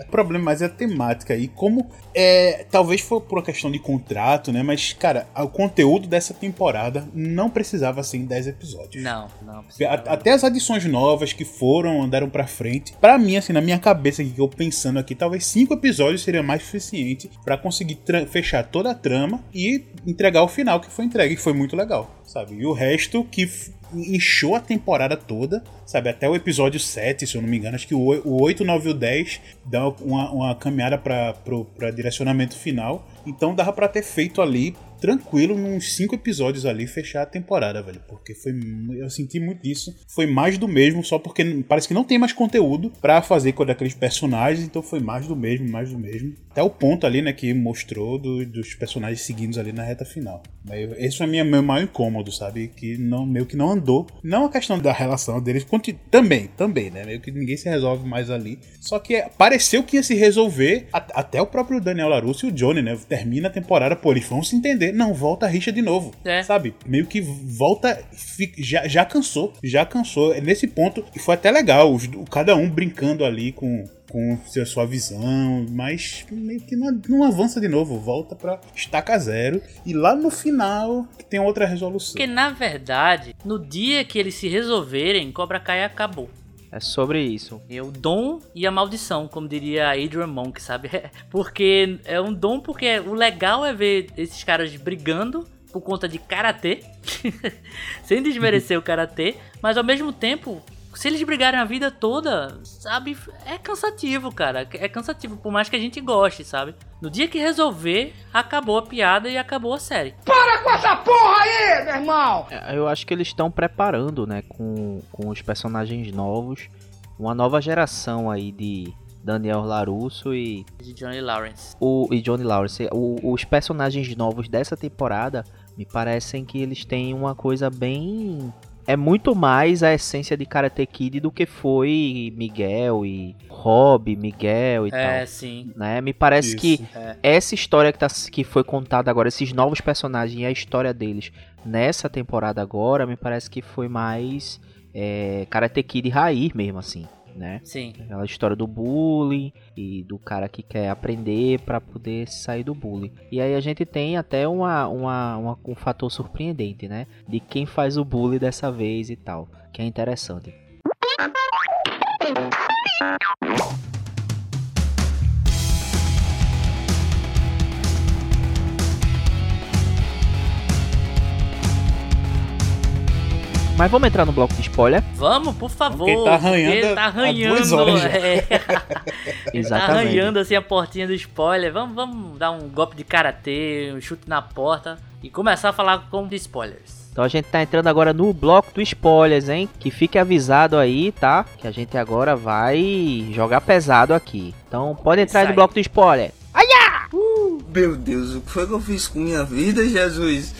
o problema mais é a temática e como é, talvez foi por uma questão de contrato, né? Mas, cara, o conteúdo dessa temporada não precisava ser 10 episódios. Não, não. A-. Até as adições novas que foram, andaram pra frente. Pra mim, assim, na minha cabeça que eu pensando aqui, talvez cinco episódios seria mais suficiente pra conseguir fechar toda a trama e entregar o final que foi entregue, que foi muito legal, sabe? E o resto que inchou a temporada toda, sabe? Até o episódio 7, se eu não me engano. Acho que o, oi- o 8, 9 e o 10 dá uma, uma caminhada pra direcionamento final. Então dava pra ter feito ali tranquilo, uns cinco episódios ali, fechar a temporada, velho. Porque foi. Eu senti muito isso. Foi mais do mesmo, só porque parece que não tem mais conteúdo pra fazer com aqueles personagens, então foi mais do mesmo, mais do mesmo. Até o ponto ali, né, que mostrou do- dos personagens seguindo ali na reta final. Esse foi minha, meu maior incômodo, sabe? Que não, meio que não andou. Não a questão da relação deles, também, também, né? Meio que ninguém se resolve mais ali. Só que pareceu que ia se resolver. a- até o próprio Daniel LaRusso e o Johnny, né? Termina a temporada, pô, eles vão se entender. Não, volta a rixa de novo. É. Sabe? Meio que volta. Já, já cansou. Já cansou. É Nesse ponto. E foi até legal. os- cada um brincando ali com. Com a sua visão, mas meio que não, não avança de novo, volta pra estaca zero. E lá no final tem outra resolução. Porque na verdade, no dia que eles se resolverem, Cobra Kai acabou. É sobre isso. É o dom e a maldição, como diria Adrian Monk, sabe? [laughs] Porque é um dom porque o legal é ver esses caras brigando por conta de karatê, [laughs] sem desmerecer o karatê, mas ao mesmo tempo, se eles brigarem a vida toda, sabe? É cansativo, cara. É cansativo, por mais que a gente goste, sabe? No dia que resolver, acabou a piada e acabou a série. Para com essa porra aí, meu irmão! É, Eu acho que eles estão preparando, né, com, com os personagens novos, uma nova geração aí de Daniel Larusso e De Johnny Lawrence. o e Johnny Lawrence. O- os personagens novos dessa temporada me parecem que eles têm uma coisa bem é muito mais a essência de Karate Kid do que foi Miguel e Rob, Miguel e É, tal. sim. Né? Me parece Isso. que É. essa história que, tá, que foi contada agora, esses novos personagens e a história deles nessa temporada agora, me parece que foi mais é, Karate Kid raiz mesmo, assim, né? Sim. Aquela história do bullying e do cara que quer aprender pra poder sair do bullying. E aí a gente tem até uma, uma, uma- um fator surpreendente, né? De quem faz o bullying dessa vez e tal. Que é interessante. Mas vamos entrar no bloco de spoiler. Vamos, por favor. Porque tá arranhando porque tá há arranhando. duas horas já. é. [laughs] Tá Exatamente. arranhando assim a portinha do spoiler. Vamos, vamos dar um golpe de karatê, um chute na porta e começar a falar com de spoilers. Então a gente tá entrando agora no bloco do spoilers, hein? Que fique avisado aí, tá? Que a gente agora vai jogar pesado aqui. Então pode entrar no aí. bloco do spoiler. Meu Deus, o que foi que eu fiz com minha vida, Jesus?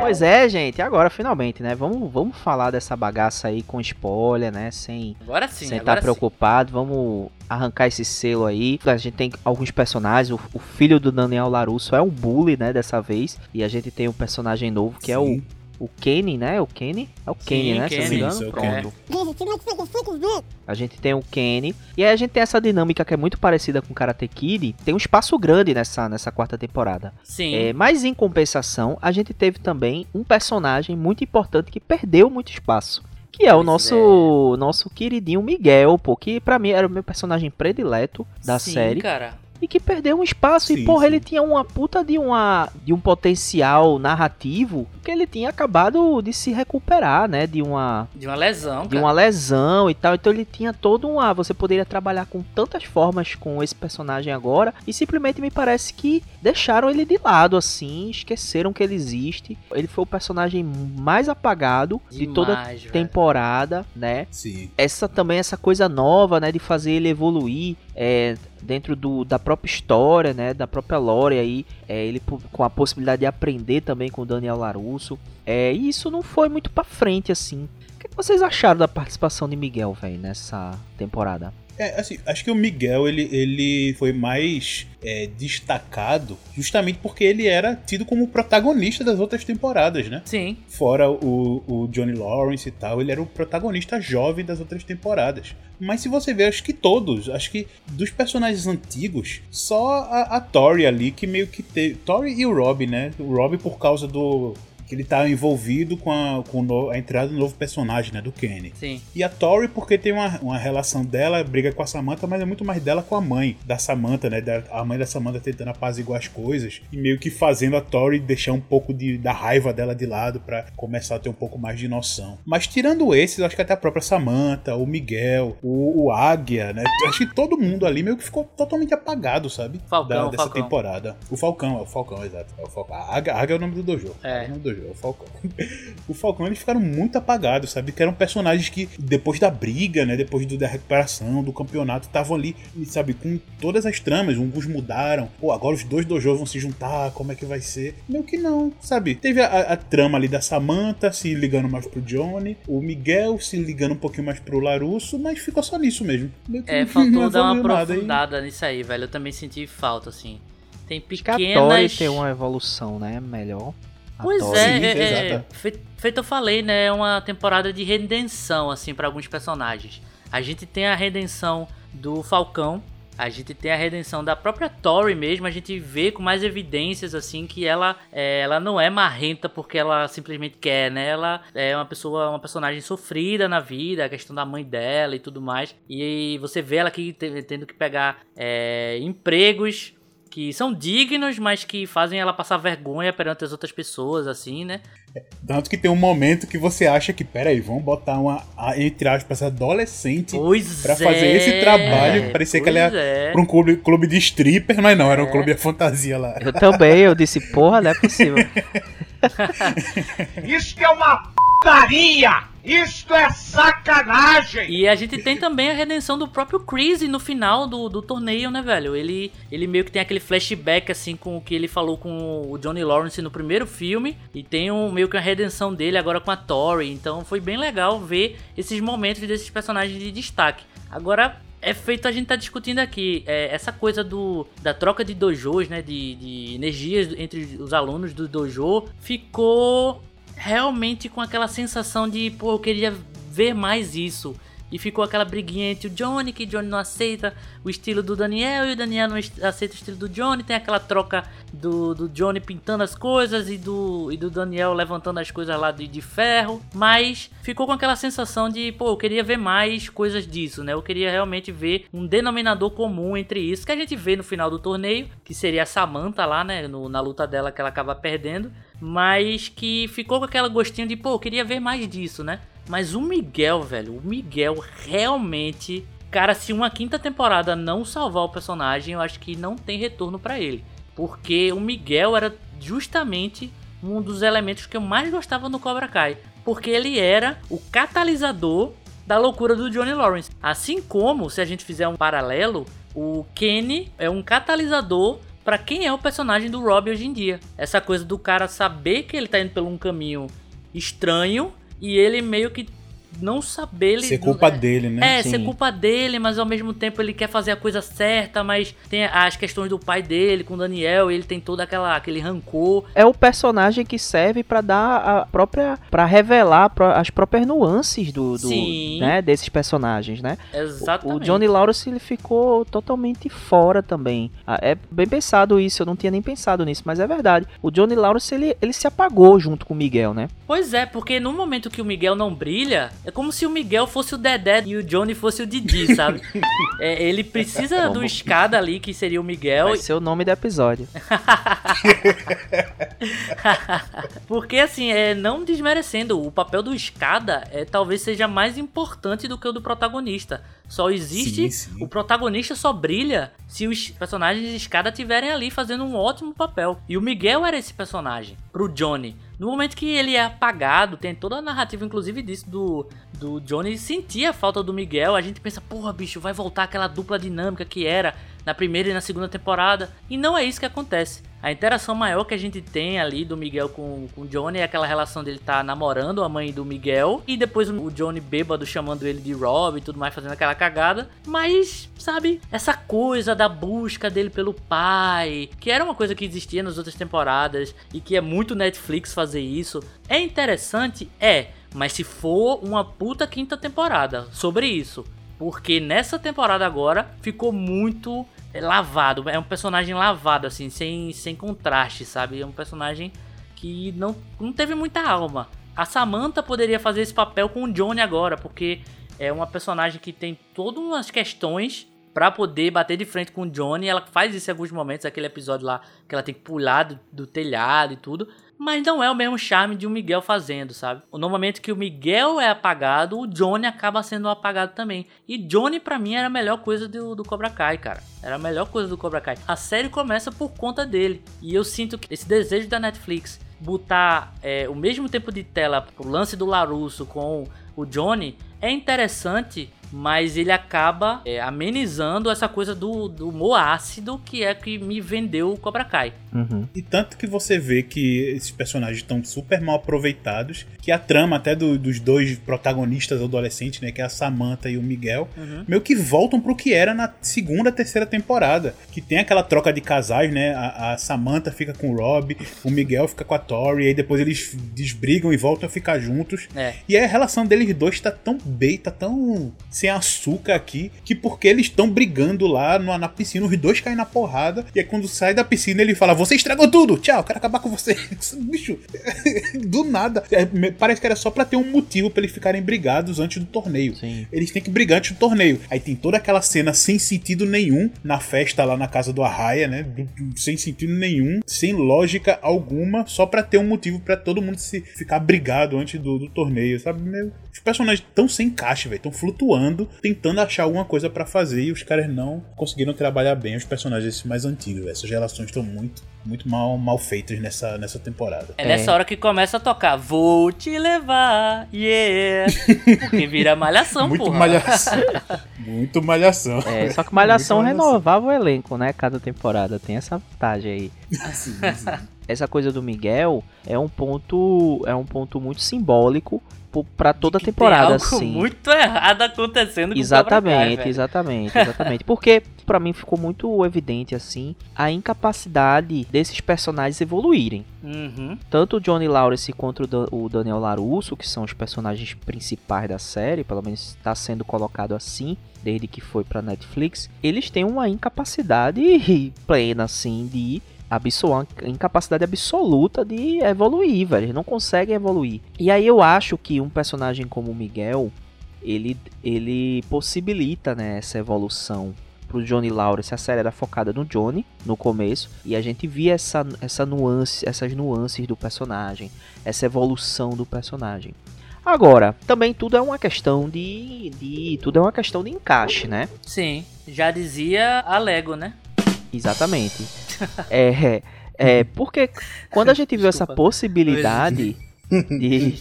Pois é, gente, agora finalmente, né? Vamos, vamos falar dessa bagaça aí com spoiler, né? Sem Agora sim, sem estar sim. preocupado, vamos arrancar esse selo aí. A gente tem alguns personagens, o, o filho do Daniel Larusso é um bully, né, dessa vez. E a gente tem um personagem novo que é o, Sim. O Kenny, né? O Kenny? É o Kenny, né? Se eu não me Kenny. engano. É Pronto. Kenny. A gente tem o Kenny. E aí a gente tem essa dinâmica que é muito parecida com Karate Kid. Tem um espaço grande nessa, nessa quarta temporada. Sim. É, mas em compensação, a gente teve também um personagem muito importante que perdeu muito espaço. Que é o nosso nosso queridinho Miguel, pô, que pra mim era o meu personagem predileto da Sim, série. cara. E que perdeu um espaço. e, Sim, porra, sim. ele tinha uma puta de, uma, de um potencial narrativo que ele tinha acabado de se recuperar, né? De uma, De uma lesão, de cara. uma lesão e tal. Então ele tinha todo uma. Você poderia trabalhar com tantas formas com esse personagem agora. E simplesmente me parece que deixaram ele de lado, assim. Esqueceram que ele existe. Ele foi o personagem mais apagado de toda a Demais, velho. temporada, né? Sim. Essa também, essa coisa nova, né? De fazer ele evoluir. É, dentro do, da própria história, né, da própria lore aí, é, ele com a possibilidade de aprender também com o Daniel Larusso, é, e isso não foi muito pra frente assim. O que que vocês acharam da participação de Miguel, velho, nessa temporada? É, assim, acho que o Miguel ele, ele foi mais é, destacado justamente porque ele era tido como protagonista das outras temporadas, né? Sim. Fora o, o Johnny Lawrence e tal, ele era o protagonista jovem das outras temporadas. Mas se você ver, acho que todos, acho que dos personagens antigos, só a, a Tori ali que meio que teve. Tori e o Rob, né? O Rob por causa do. Que ele tá envolvido com a, com a entrada do novo personagem, né? Do Kenny. Sim. E a Tori, porque tem uma, uma relação dela, briga com a Samantha, mas é muito mais dela com a mãe da Samantha, né? Da, a mãe da Samantha tentando apaziguar as coisas e meio que fazendo a Tori deixar um pouco de, da raiva dela de lado para começar a ter um pouco mais de noção. Mas tirando esses, acho que até a própria Samantha, o Miguel, o, o Águia, né? Acho que todo mundo ali meio que ficou totalmente apagado, sabe? Falcão, da, dessa Falcão. temporada. O Falcão, é o Falcão, exato. É o Falcão. A Águia, é o nome do dojo. É. É o nome do dojo, o Falcão. [laughs] o Falcão, eles ficaram muito apagados, sabe? Que eram personagens que, depois da briga, né? Depois do, da recuperação, do campeonato, estavam ali, sabe? Com todas as tramas. Alguns mudaram. Pô, agora os dois dojos vão se juntar, como é que vai ser? Meio que não, sabe? Teve a, a trama ali da Samantha se ligando mais pro Johnny, o Miguel se ligando um pouquinho mais pro Larusso, mas ficou só nisso mesmo. Meio que É, faltou [laughs] dar uma aprofundada nisso aí, velho. Eu também senti falta, assim. Tem pequenas. tem uma evolução, né? Melhor. Pois Tori. é, Sim, é, é, exato. fe- feito eu falei, né? É uma temporada de redenção, assim, pra alguns personagens. A gente tem a redenção do Falcão, a gente tem a redenção da própria Tori mesmo, a gente vê com mais evidências, assim, que ela, é, ela não é marrenta porque ela simplesmente quer, né? Ela é uma pessoa, uma personagem sofrida na vida, a questão da mãe dela e tudo mais. E você vê ela aqui te- tendo que pegar é, empregos que são dignos, mas que fazem ela passar vergonha perante as outras pessoas, assim, né? Tanto que tem um momento que você acha que, peraí, vamos botar uma, a- entre aspas, adolescente Pois pra é, fazer esse trabalho. que Parecia que ela ia é. pra um clube, clube de stripper, mas não, era um É. clube de fantasia lá. Eu também, eu disse, porra, não é possível. [laughs] Isso é uma putaria! Isto é sacanagem! E a gente tem também a redenção do próprio Chris no final do, do torneio, né, velho? Ele, ele meio que tem aquele flashback, assim, com o que ele falou com o Johnny Lawrence no primeiro filme. E tem um, meio que a redenção dele agora com a Tori. Então foi bem legal ver esses momentos desses personagens de destaque. Agora, é feito a gente tá discutindo aqui é, essa coisa do da troca de dojos, né, de, de energias entre os alunos do dojo, ficou realmente com aquela sensação de, pô, eu queria ver mais isso. E ficou aquela briguinha entre o Johnny, que o Johnny não aceita o estilo do Daniel e o Daniel não aceita o estilo do Johnny. Tem aquela troca do, do Johnny pintando as coisas e do, e do Daniel levantando as coisas lá de, de ferro. Mas ficou com aquela sensação de, pô, eu queria ver mais coisas disso, né? Eu queria realmente ver um denominador comum entre isso. Que a gente vê no final do torneio, que seria a Samantha lá, né? No- na luta dela que ela acaba perdendo. Mas que ficou com aquela gostinho de, pô, eu queria ver mais disso, né? Mas o Miguel, velho, o Miguel realmente. Cara, se uma quinta temporada não salvar o personagem, eu acho que não tem retorno pra ele. Porque o Miguel era justamente um dos elementos que eu mais gostava no Cobra Kai. Porque ele era o catalisador da loucura do Johnny Lawrence. Assim como, se a gente fizer um paralelo, o Kenny é um catalisador pra quem é o personagem do Rob hoje em dia. Essa coisa do cara saber que ele tá indo por um caminho estranho e ele meio que não saber ele Ser culpa é, dele, né? é, Sim. ser culpa dele, mas ao mesmo tempo ele quer fazer a coisa certa, mas tem as questões do pai dele com o Daniel, e ele tem todo aquela, aquele rancor. É o personagem que serve pra dar a própria. pra revelar as próprias nuances do, do Sim. né, desses personagens, né? Exatamente. O Johnny Lawrence ele ficou totalmente fora também. Ah, É bem pensado isso, eu não tinha nem pensado nisso, mas é verdade. O Johnny Lawrence ele, ele se apagou junto com o Miguel, né? Pois é, porque no momento que o Miguel não brilha, é como se o Miguel fosse o Dedé e o Johnny fosse o Didi, sabe? [laughs] É, ele precisa do escada ali, que seria o Miguel. Vai ser o nome do episódio. [laughs] Porque assim, é, não desmerecendo, o papel do escada é, talvez seja mais importante do que o do protagonista. Só existe. Sim, sim. O protagonista só brilha se os personagens de escada estiverem ali fazendo um ótimo papel. E o Miguel era esse personagem pro Johnny. No momento que ele é apagado, tem toda a narrativa, inclusive, disso do, do Johnny sentir a falta do Miguel. A gente pensa, porra, bicho, vai voltar aquela dupla dinâmica que era na primeira e na segunda temporada. E não é isso que acontece. A interação maior que a gente tem ali do Miguel com, com o Johnny é aquela relação dele tá namorando a mãe do Miguel. E depois o Johnny bêbado chamando ele de Rob e tudo mais, fazendo aquela cagada. Mas, sabe, essa coisa da busca dele pelo pai, que era uma coisa que existia nas outras temporadas e que é muito Netflix fazer isso. É interessante? É. Mas se for uma puta quinta temporada sobre isso. Porque nessa temporada agora ficou muito lavado. É um personagem lavado, assim, sem, sem contraste, sabe? É um personagem que não, não teve muita alma. A Samantha poderia fazer esse papel com o Johnny agora, porque é uma personagem que tem todas umas questões para poder bater de frente com o Johnny. Ela faz isso em alguns momentos, aquele episódio lá que ela tem que pular do, do telhado e tudo. Mas não é o mesmo charme de o Miguel fazendo, sabe? No momento que o Miguel é apagado, o Johnny acaba sendo apagado também. E Johnny, para mim, era a melhor coisa do, do Cobra Kai, cara. Era a melhor coisa do Cobra Kai. A série começa por conta dele. E eu sinto que esse desejo da Netflix botar é, o mesmo tempo de tela pro lance do Larusso com o Johnny é interessante mas ele acaba é, amenizando essa coisa do, do humor ácido que é que me vendeu o Cobra Kai. Uhum. E tanto que você vê que esses personagens estão super mal aproveitados, que a trama até do, dos dois protagonistas adolescentes, né, que é a Samantha e o Miguel, uhum. meio que voltam pro que era na segunda, terceira temporada, que tem aquela troca de casais, né, a, a Samantha fica com o Rob, o Miguel fica com a Tori, e aí depois eles desbrigam e voltam a ficar juntos. É. E a relação deles dois tá tão bem, tá tão sem açúcar aqui, que porque eles estão brigando lá na, na, piscina, os dois caem na porrada, e aí quando sai da piscina ele fala: Você estragou tudo, tchau, quero acabar com você. [laughs] Bicho, [laughs] do nada. É, parece que era só pra ter um motivo para eles ficarem brigados antes do torneio. Sim. Eles têm que brigar antes do torneio. Aí tem toda aquela cena sem sentido nenhum na festa lá na casa do Arraia, né? Sem sentido nenhum, sem lógica alguma, só para ter um motivo para todo mundo se ficar brigado antes do, do torneio, sabe? Meu, os personagens tão sem caixa, velho, tão flutuando tentando achar alguma coisa para fazer e os caras não conseguiram trabalhar bem os personagens mais antigos. Essas relações estão muito, muito mal, mal feitas nessa, nessa temporada. É nessa é. hora que começa a tocar Vou te levar, yeah! [laughs] Porque vira malhação, Muito porra. malhação. [laughs] muito malhação. É, só que malhação renovava o elenco, né? Cada temporada tem essa vantagem aí. sim, sim. Essa coisa do Miguel é um ponto é um ponto muito simbólico para toda a temporada, tem algo assim. muito errado acontecendo com Exatamente, o Kai, exatamente, [laughs] exatamente. Porque para mim ficou muito evidente assim a incapacidade desses personagens evoluírem. Uhum. Tanto o Johnny Lawrence quanto o Daniel Larusso, que são os personagens principais da série, pelo menos está sendo colocado assim desde que foi para Netflix, eles têm uma incapacidade [laughs] plena assim de absoluta, incapacidade absoluta de evoluir, velho. Eles não conseguem evoluir. E aí eu acho que um personagem como o Miguel, ele, ele possibilita né, essa evolução pro Johnny Lawrence. A série era focada no Johnny no começo e a gente via essa, essa nuance, essas nuances do personagem, essa evolução do personagem. Agora, também tudo é uma questão de, de tudo é uma questão de encaixe, né? Sim, já dizia a Lego, né? Exatamente. É, é, porque quando a gente viu essa possibilidade de.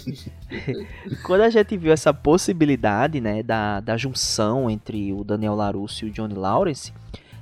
[laughs] quando a gente viu essa possibilidade, né, da, da junção entre o Daniel LaRusso e o Johnny Lawrence,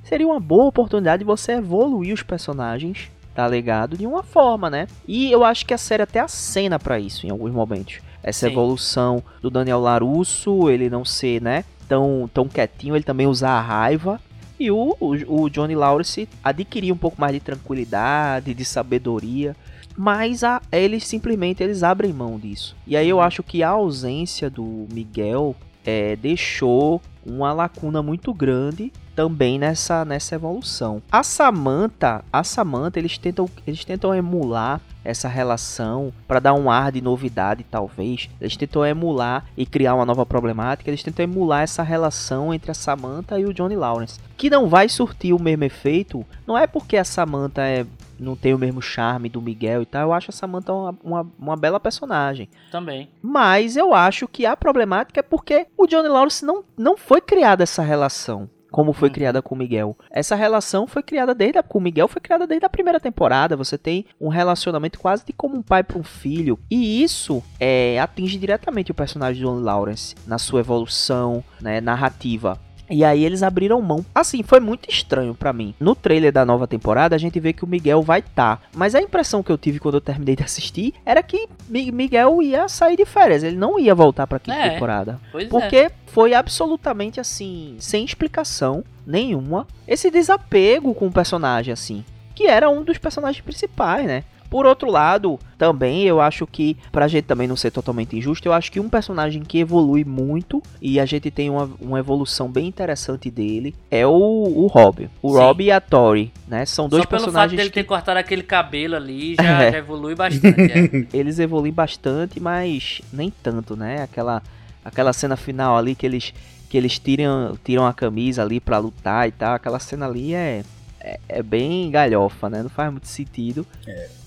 seria uma boa oportunidade de você evoluir os personagens, tá ligado? De uma forma, né? E eu acho que a série até acena para isso em alguns momentos. Essa Sim. evolução do Daniel LaRusso, ele não ser, né, tão, tão quietinho, ele também usar a raiva e o, o, o Johnny Lawrence adquiria um pouco mais de tranquilidade, de sabedoria, mas a, eles simplesmente eles abrem mão disso. E aí eu acho que a ausência do Miguel é, deixou uma lacuna muito grande também nessa, nessa evolução. A Samantha, a Samantha, eles tentam, eles tentam emular essa relação para dar um ar de novidade, talvez. Eles tentam emular e criar uma nova problemática. Eles tentam emular essa relação entre a Samantha e o Johnny Lawrence, que não vai surtir o mesmo efeito. Não é porque a Samantha é não tem o mesmo charme do Miguel e tal. Eu acho a Samantha uma, uma, uma, bela personagem. Também. Mas eu acho que a problemática é porque o Johnny Lawrence não, não foi criada essa relação como foi uhum. criada com o Miguel. Essa relação foi criada desde a, com o Miguel foi criada desde a primeira temporada. Você tem um relacionamento quase de como um pai para um filho e isso é, atinge diretamente o personagem de John Lawrence na sua evolução, né, narrativa. E aí eles abriram mão. Assim, foi muito estranho para mim. No trailer da nova temporada, a gente vê que o Miguel vai estar. Tá, mas a impressão que eu tive quando eu terminei de assistir era que Miguel ia sair de férias. Ele não ia voltar pra quinta é, temporada. porque é. foi absolutamente assim, sem explicação nenhuma. Esse desapego com o personagem, assim. Que era um dos personagens principais, né? Por outro lado, também eu acho que, pra gente também não ser totalmente injusto, eu acho que um personagem que evolui muito e a gente tem uma, uma evolução bem interessante dele é o, o Rob. O Sim. Rob e a Tori, né? São dois Só pelo fato personagens dele que ter cortado aquele cabelo ali, já, [laughs] É. já evolui bastante. é. [laughs] eles evoluem bastante, mas nem tanto, né? Aquela, aquela cena final ali que eles que eles tiram, tiram a camisa ali pra lutar e tal, aquela cena ali é, é, é bem galhofa, né? Não faz muito sentido.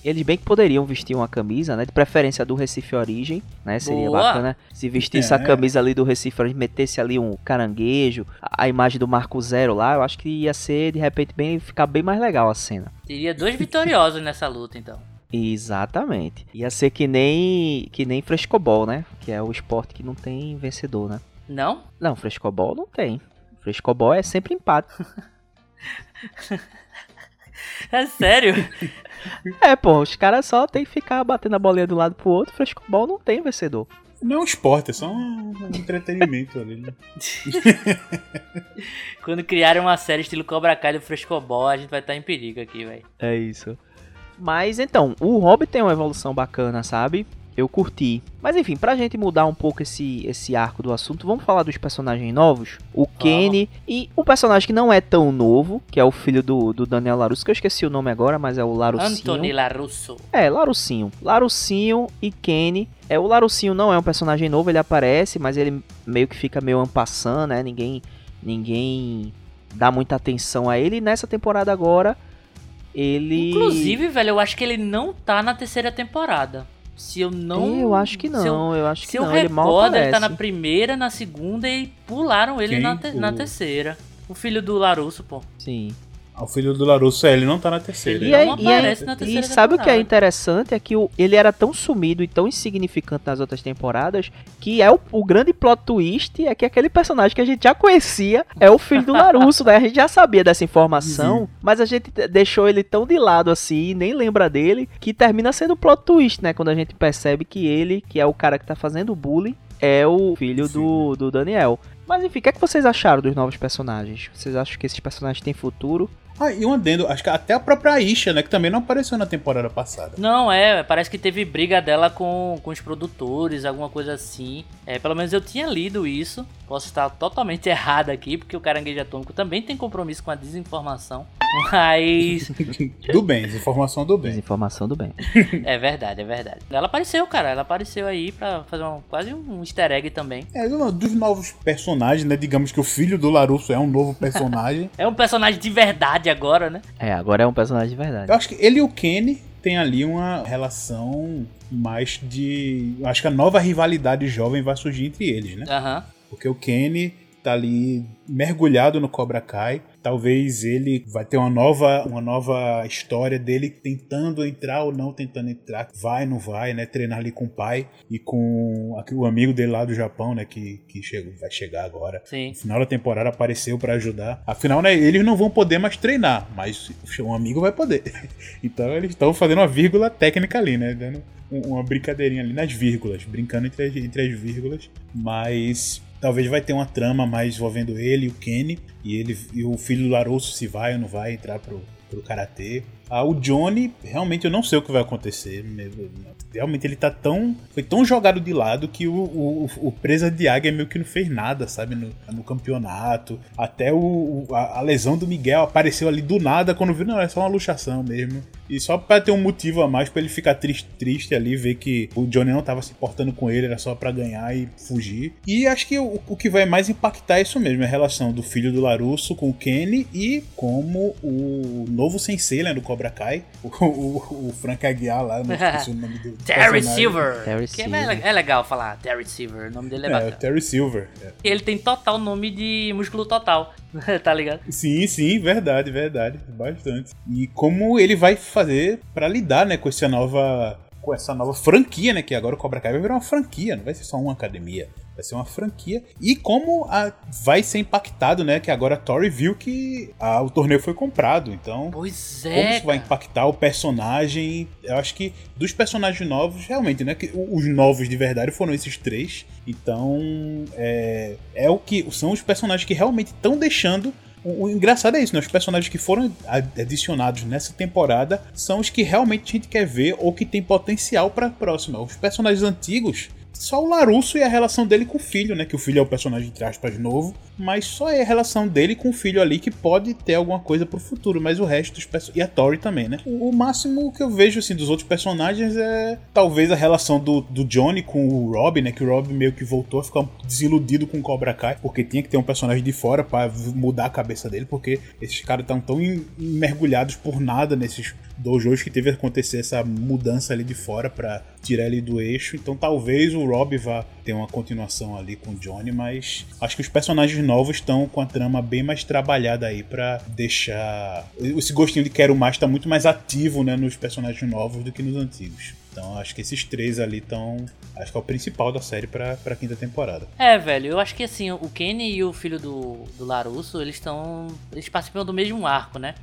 Eles bem que poderiam vestir uma camisa, né? De preferência do Recife Origem, né? Seria Boa. bacana se vestisse a É. camisa ali do Recife Origem, metesse ali um caranguejo, a, a imagem do Marco Zero lá, eu acho que ia ser, de repente, bem, ficar bem mais legal a cena. Teria dois vitoriosos nessa luta, então. Exatamente. Ia ser que nem que nem frescobol, né? Que é o esporte que não tem vencedor, né? Não? Não, frescobol não tem. Frescobol é sempre empate. [laughs] [laughs] É sério? é, pô, os caras só tem que ficar batendo a bolinha do lado pro outro. Frescobol não tem vencedor. Não é um esporte, é só um, entretenimento ali, né? [laughs] Quando criarem uma série estilo Cobra Kai do Frescobol, a gente vai estar em perigo aqui, velho. É isso. Mas então, o Hobbit tem uma evolução bacana, sabe? Eu curti. Mas enfim, pra gente mudar um pouco esse, esse arco do assunto, vamos falar dos personagens novos. O Kenny e um personagem que não é tão novo, que é o filho do, do Daniel Larusso, que eu esqueci o nome agora, mas é o Larucinho. Anthony LaRusso. É, Larucinho. Larucinho e Kenny. É, o Larucinho não é um personagem novo, ele aparece, mas ele meio que fica meio ampassando, né? Ninguém, ninguém dá muita atenção a ele. E nessa temporada agora, ele... Inclusive, velho, eu acho que ele não tá na terceira temporada. Se eu não. Eu acho que se eu- não, eu acho Se que eu não, ele mal recordo, ele aparece. tá na primeira, na segunda e pularam ele Quem? na, te- na terceira. O filho do Larusso, pô. Sim. O filho do Larusso, é, ele não tá na terceira. Ele E, aí, não e, na terceira e sabe o que é interessante? É que o- ele era tão sumido e tão insignificante nas outras temporadas que é o, o grande plot twist é que aquele personagem que a gente já conhecia é o filho do Larusso, né? A gente já sabia dessa informação, mas a gente de- deixou ele tão de lado assim, nem lembra dele, que termina sendo plot twist, né? Quando a gente percebe que ele, que é o cara que tá fazendo o bullying, é o filho do, do Daniel. Mas enfim, o que, é que vocês acharam dos novos personagens? Vocês acham que esses personagens têm futuro? Ah, e um adendo, acho que até a própria Aisha, né, que também não apareceu na temporada passada. Não, é, parece que teve briga dela com, com os produtores, alguma coisa assim. É, pelo menos eu tinha lido isso. Posso estar totalmente [laughs] errado aqui, porque o Caranguejo Atômico também tem compromisso com a desinformação. [laughs] Mas. [laughs] Do bem, informação do bem. Desinformação do bem. é verdade, é verdade. Ela apareceu, cara. Ela apareceu aí pra fazer um, quase um easter egg também. É, do- dos novos personagens, né, digamos que o filho do Larusso é um novo personagem. É um personagem de verdade agora, né? É, agora é um personagem de verdade. Eu acho que ele e o Kenny têm ali uma relação mais de... Acho que a nova rivalidade jovem vai surgir entre eles, né? Aham. Porque o Kenny tá ali mergulhado no Cobra Kai. Talvez ele vai ter uma nova, uma nova história dele tentando entrar ou não tentando entrar. Vai, não vai, né? Treinar ali com o pai e com o amigo dele lá do Japão, né? Que, que chegou, vai chegar agora. Sim. No final da temporada apareceu pra ajudar. Afinal, né? Eles não vão poder mais treinar, mas um amigo vai poder. [laughs] Então eles estão fazendo uma vírgula técnica ali, né? Dando um- uma brincadeirinha ali nas vírgulas, brincando entre as, entre as vírgulas. Mas talvez vai ter uma trama mais envolvendo ele e o Kenny. E, ele, e o filho do Larusso se vai ou não vai entrar pro, pro Karatê. Ah, o Johnny, realmente eu não sei o que vai acontecer. Realmente ele tá tão. Foi tão jogado de lado que o, o, o Presa de Águia meio que não fez nada, sabe? No, no campeonato. Até o- a, a lesão do Miguel apareceu ali do nada quando viu, não, é só uma luxação mesmo. E só pra ter um motivo a mais pra ele ficar triste, triste ali, ver que o Johnny não tava se importando com ele, era só pra ganhar e fugir. E acho que o, o que vai mais impactar é isso mesmo, a relação do filho do Larusso com o Kenny e como o novo sensei, né, do Cobra Kai, o, o, o Frank Aguiar lá, não esqueci o nome do [laughs] Terry. Silver. Terry que é, Silver. é legal falar Terry Silver. O nome dele é, É, bacana. o Terry Silver. é. Ele tem total nome de músculo total. [laughs] tá ligado? Sim, sim, verdade, verdade, bastante. E como ele vai fazer pra lidar, né, com essa nova com essa nova franquia, né, que agora o Cobra Kai vai virar uma franquia, não vai ser só uma academia, vai ser uma franquia. E como a- vai ser impactado, né, que agora a Tori viu que a- o torneio foi comprado, então Pois como é. isso vai impactar o personagem? Eu acho que dos personagens novos, realmente, né? Que os novos de verdade foram esses três. Então, é, é o que são os personagens que realmente estão deixando O, o engraçado é isso, né? Os personagens que foram adicionados nessa temporada são os que realmente a gente quer ver ou que tem potencial pra próxima. Os personagens antigos só o Larusso e a relação dele com o filho, né? Que o filho é o personagem, entre aspas, novo. Mas só é a relação dele com o filho ali que pode ter alguma coisa pro futuro. Mas o resto dos personagens. E a Tori também, né? O, máximo que eu vejo, assim, dos outros personagens é talvez a relação do, do Johnny com o Rob, né? Que o Rob meio que voltou a ficar desiludido com o Cobra Kai. Porque tinha que ter um personagem de fora para mudar a cabeça dele. Porque esses caras estão tão mergulhados por nada nesses dojos que teve que acontecer essa mudança ali de fora para tirar ele do eixo. Então talvez o Rob vá ter uma continuação ali com o Johnny, mas acho que os personagens novos estão com a trama bem mais trabalhada aí para deixar esse gostinho de quero mais tá muito mais ativo, né, nos personagens novos do que nos antigos. Então acho que esses três ali estão. Acho que é o principal da série pra, pra quinta temporada. É, velho, eu acho que assim, o Kenny e o filho do, do Larusso, eles estão. Eles participam do mesmo arco, né?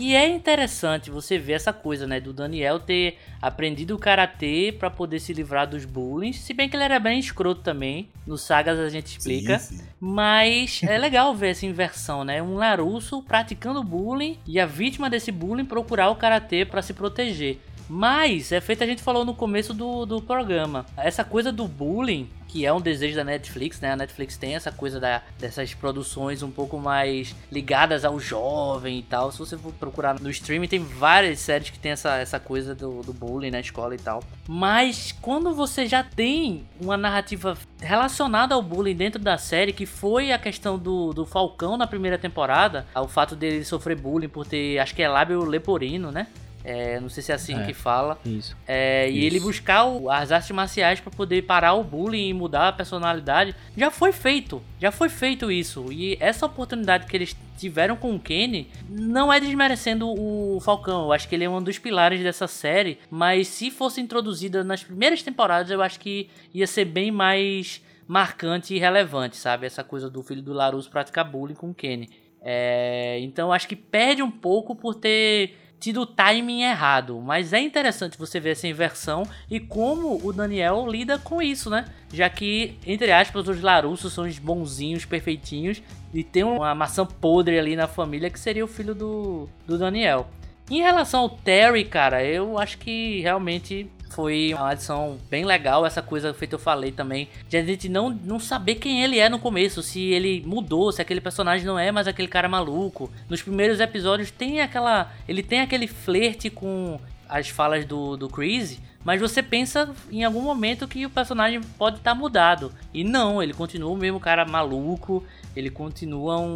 E é interessante você ver essa coisa, né, do Daniel ter aprendido o karatê para poder se livrar dos bullying, se bem que ele era bem escroto também. Nos sagas a gente explica, sim, sim. mas é legal ver essa inversão, né? Um Larusso praticando bullying e a vítima desse bullying procurar o karatê para se proteger. Mas é feito a gente falou no começo do, do programa. Essa coisa do bullying que é um desejo da Netflix, né? A Netflix tem essa coisa da, dessas produções um pouco mais ligadas ao jovem e tal. Se você for procurar no streaming, tem várias séries que tem essa, essa coisa do, do bullying na escola e tal. Mas quando você já tem uma narrativa relacionada ao bullying dentro da série, que foi a questão do, do Falcão na primeira temporada, o fato dele sofrer bullying por ter, acho que é lábio leporino, né? É, não sei se é assim é, que fala. Isso. É, isso. E ele buscar o, as artes marciais para poder parar o bullying e mudar a personalidade. Já foi feito. Já foi feito isso. E essa oportunidade que eles tiveram com o Kenny não é desmerecendo o Falcão. Eu acho que ele é um dos pilares dessa série. Mas se fosse introduzida nas primeiras temporadas, eu acho que ia ser bem mais marcante e relevante, sabe? Essa coisa do filho do Larusso praticar bullying com o Kenny. É, então acho que perde um pouco por ter tido o timing errado. Mas é interessante você ver essa inversão e como o Daniel lida com isso, né? Já que, entre aspas, os Larussos são os bonzinhos, perfeitinhos, e tem uma maçã podre ali na família que seria o filho do, do Daniel. Em relação ao Terry, cara, eu acho que realmente foi uma adição bem legal, essa coisa feita eu falei também, de a gente não, não saber quem ele é no começo, se ele mudou, se aquele personagem não é mais aquele cara maluco. Nos primeiros episódios tem aquela. Ele tem aquele flerte com as falas do, do Chris, mas você pensa em algum momento que o personagem pode estar tá mudado. E não, ele continua o mesmo cara maluco, ele continua um,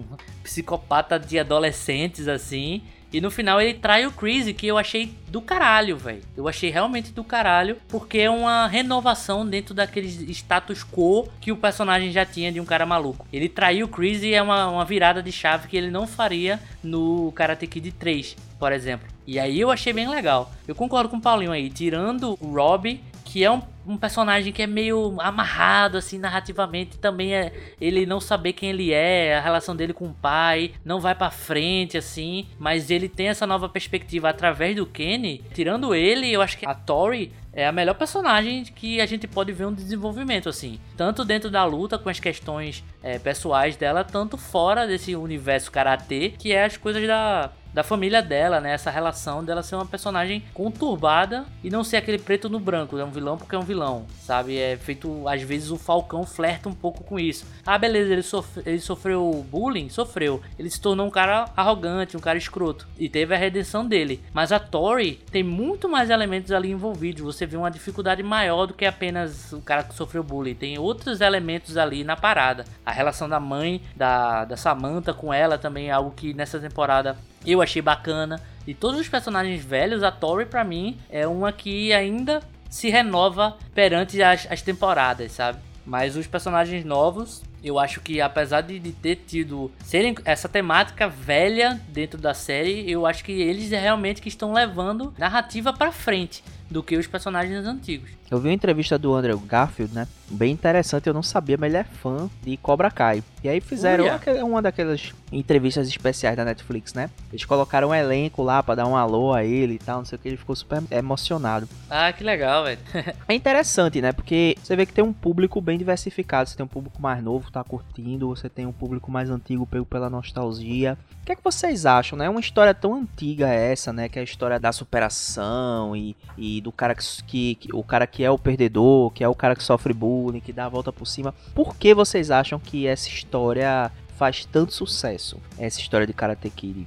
um psicopata de adolescentes assim. E no final ele trai o Chris, que eu achei do caralho, velho. Eu achei realmente do caralho, porque é uma renovação dentro daquele status quo que o personagem já tinha de um cara maluco. Ele traiu o e é uma, uma virada de chave que ele não faria no Karate Kid 3, por exemplo. E aí eu achei bem legal. Eu concordo com o Paulinho aí, tirando o Rob, que é um um personagem que é meio amarrado assim narrativamente também é ele não saber quem ele é a relação dele com o pai não vai para frente assim mas ele tem essa nova perspectiva através do Kenny. Tirando ele eu acho que a Tori é a melhor personagem que a gente pode ver um desenvolvimento assim tanto dentro da luta com as questões é, pessoais dela tanto fora desse universo karatê que é as coisas da da família dela, né? Essa relação dela ser uma personagem conturbada e não ser aquele preto no branco. É um vilão porque é um vilão, sabe? É feito, às vezes o Falcão flerta um pouco com isso. Ah, beleza, ele, sofre, ele sofreu bullying? Sofreu. Ele se tornou um cara arrogante, um cara escroto. E teve a redenção dele. Mas a Tori tem muito mais elementos ali envolvidos. Você vê uma dificuldade maior do que apenas o cara que sofreu bullying. Tem outros elementos ali na parada. A relação da mãe, da, da Samantha com ela também é algo que nessa temporada eu achei bacana. E todos os personagens velhos, a Tori para mim é uma que ainda se renova perante as, as temporadas, sabe? Mas os personagens novos, eu acho que apesar de, de, ter tido serem essa temática velha dentro da série, eu acho que eles realmente que estão levando narrativa para frente do que os personagens antigos. Eu vi uma entrevista do Andrew Garfield, né? Bem interessante, eu não sabia, mas ele é fã de Cobra Kai. E aí fizeram Uia. uma daquelas entrevistas especiais da Netflix, né? Eles colocaram um elenco lá pra dar um alô a ele e tal, não sei o que, ele ficou super emocionado. Ah, que legal, velho. [laughs] É interessante, né? Porque você vê que tem um público bem diversificado. Você tem um público mais novo, tá curtindo. Você tem um público mais antigo, pego pela nostalgia. O que é que vocês acham, né? Uma história tão antiga essa, né? Que é a história da superação e, e do cara que, que- O cara que é o perdedor, que é o cara que sofre bullying, que dá a volta por cima. Por que vocês acham que essa história faz tanto sucesso? Essa história de Karate Kid.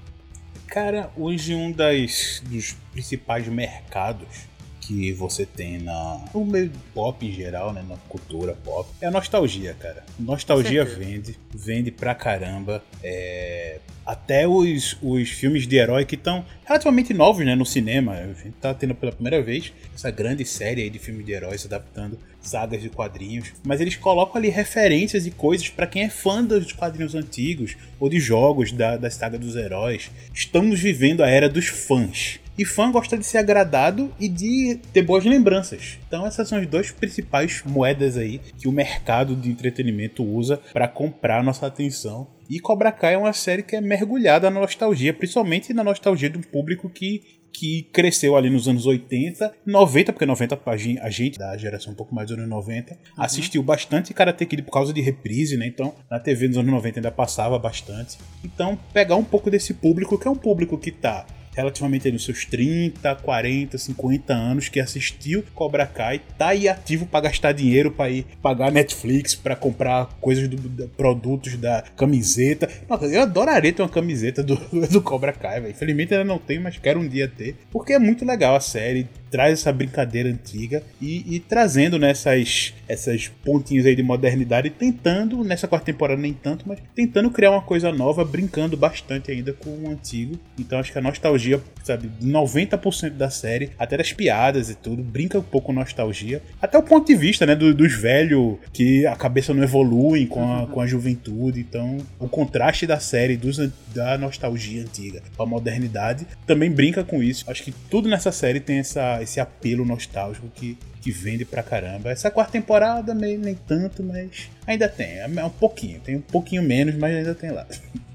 Cara, hoje um das, dos principais mercados que você tem na, no meio pop em geral, né, na cultura pop, é a nostalgia, cara. Nostalgia vende, vende pra caramba. É, até os, os filmes de herói que estão relativamente novos, né, no cinema. A gente tá tendo pela primeira vez essa grande série aí de filmes de heróis adaptando sagas de quadrinhos, mas eles colocam ali referências e coisas pra quem é fã dos quadrinhos antigos ou de jogos da, da saga dos heróis. Estamos vivendo a era dos fãs. E fã gosta de ser agradado e de ter boas lembranças. Então essas são as duas principais moedas aí que o mercado de entretenimento usa para comprar nossa atenção. E Cobra Kai é uma série que é mergulhada na nostalgia, principalmente na nostalgia de um público que que cresceu ali nos anos 80, 90, porque 90 a gen- a gente da geração um pouco mais dos anos 90 assistiu bastante Karate Kid por causa de reprise, né? Então, na TV nos anos 90 ainda passava bastante. Então, pegar um pouco desse público, que é um público que tá relativamente nos seus 30, 40, 50 anos, que assistiu Cobra Kai, tá aí ativo pra gastar dinheiro, pra ir pagar Netflix, pra comprar coisas do, do- produtos da camiseta. Nossa, eu adoraria ter uma camiseta do, [laughs] do Cobra Kai, velho. Infelizmente ainda não tenho, mas quero um dia ter. Porque é muito legal a série, traz essa brincadeira antiga e, e trazendo nessas essas pontinhos aí de modernidade, tentando, nessa quarta temporada nem tanto, mas tentando criar uma coisa nova, brincando bastante ainda com o antigo. Então acho que a nostalgia, sabe, 90% da série, até das piadas e tudo, brinca um pouco com nostalgia. Até o ponto de vista, né, do- dos velhos, que a cabeça não evolui com a, com a juventude. Então o contraste da série, dos, da nostalgia antiga com a modernidade, também brinca com isso. Acho que tudo nessa série tem essa, esse apelo nostálgico que, que vende pra caramba. Essa quarta temporada, meio, nem tanto, mas ainda tem. É um pouquinho, tem um pouquinho menos, mas ainda tem lá.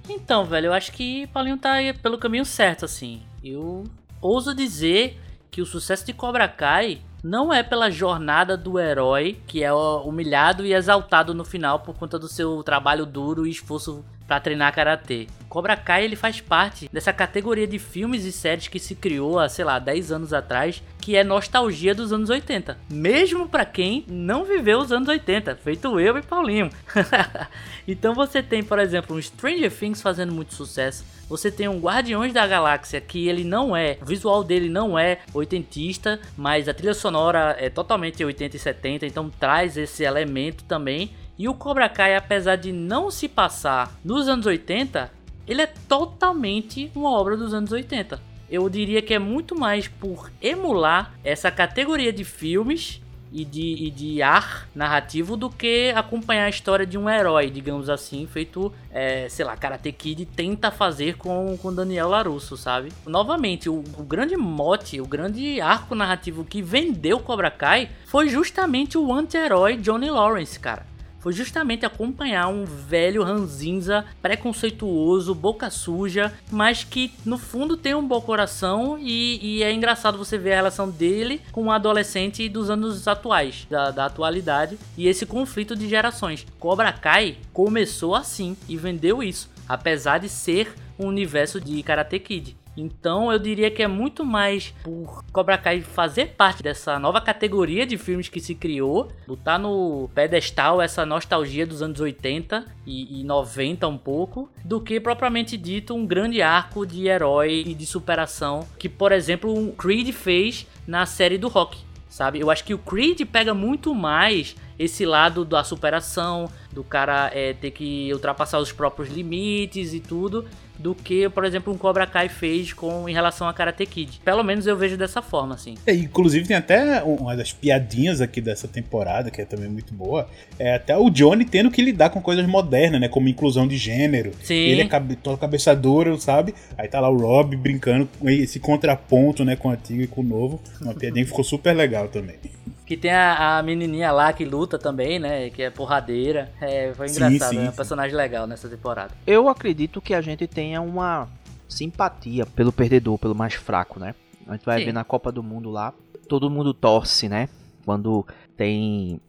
Então, velho, eu acho que Paulinho tá pelo caminho certo, assim. Eu ouso dizer que o sucesso de Cobra Kai não é pela jornada do herói, que é humilhado e exaltado no final por conta do seu trabalho duro e esforço pra treinar karatê. Cobra Kai ele faz parte dessa categoria de filmes e séries que se criou há, sei lá, 10 anos atrás, que é nostalgia dos anos 80. Mesmo pra quem não viveu os anos 80, feito eu e Paulinho. [laughs] então você tem, por exemplo, um Stranger Things fazendo muito sucesso. Você tem um Guardiões da Galáxia que ele não é, o visual dele não é oitentista, mas a trilha sonora é totalmente 80 e 70, então traz esse elemento também. E o Cobra Kai, apesar de não se passar nos anos 80, ele é totalmente uma obra dos anos 80. Eu diria que é muito mais por emular essa categoria de filmes e de, e de ar narrativo do que acompanhar a história de um herói, digamos assim, feito, é, sei lá, Karate Kid tenta fazer com, com Daniel Larusso, sabe? Novamente, o, o grande mote, o grande arco narrativo que vendeu Cobra Kai foi justamente o anti-herói Johnny Lawrence, cara foi justamente acompanhar um velho ranzinza, preconceituoso, boca suja, mas que no fundo tem um bom coração e, e é engraçado você ver a relação dele com um adolescente dos anos atuais, da, da atualidade, e esse conflito de gerações. Cobra Kai começou assim e vendeu isso, apesar de ser um universo de Karate Kid. Então eu diria que é muito mais por Cobra Kai fazer parte dessa nova categoria de filmes que se criou, botar no pedestal essa nostalgia dos anos 80 e, e 90 um pouco, do que propriamente dito um grande arco de herói e de superação que, por exemplo, o Creed fez na série do Rock. Sabe? Eu acho que o Creed pega muito mais esse lado da superação, do cara é, ter que ultrapassar os próprios limites e tudo, do que, por exemplo, um Cobra Kai fez com em relação a Karate Kid. Pelo menos eu vejo dessa forma, assim. É, inclusive tem até uma das piadinhas aqui dessa temporada, que é também muito boa, é até o Johnny tendo que lidar com coisas modernas, né, como inclusão de gênero. Sim. Ele é cabe, todo cabeça dura, sabe? Aí tá lá o Rob brincando com esse contraponto, né, com o antigo e com o novo. Uma piadinha que ficou super legal também. Que tem a, a menininha lá que luta também, né? Que é porradeira. É, foi Sim, engraçado, sim, é um sim. personagem legal nessa temporada. Eu acredito que a gente tenha uma simpatia pelo perdedor, pelo mais fraco, né? A gente vai Sim. ver na Copa do Mundo lá, todo mundo torce, né? Quando tem.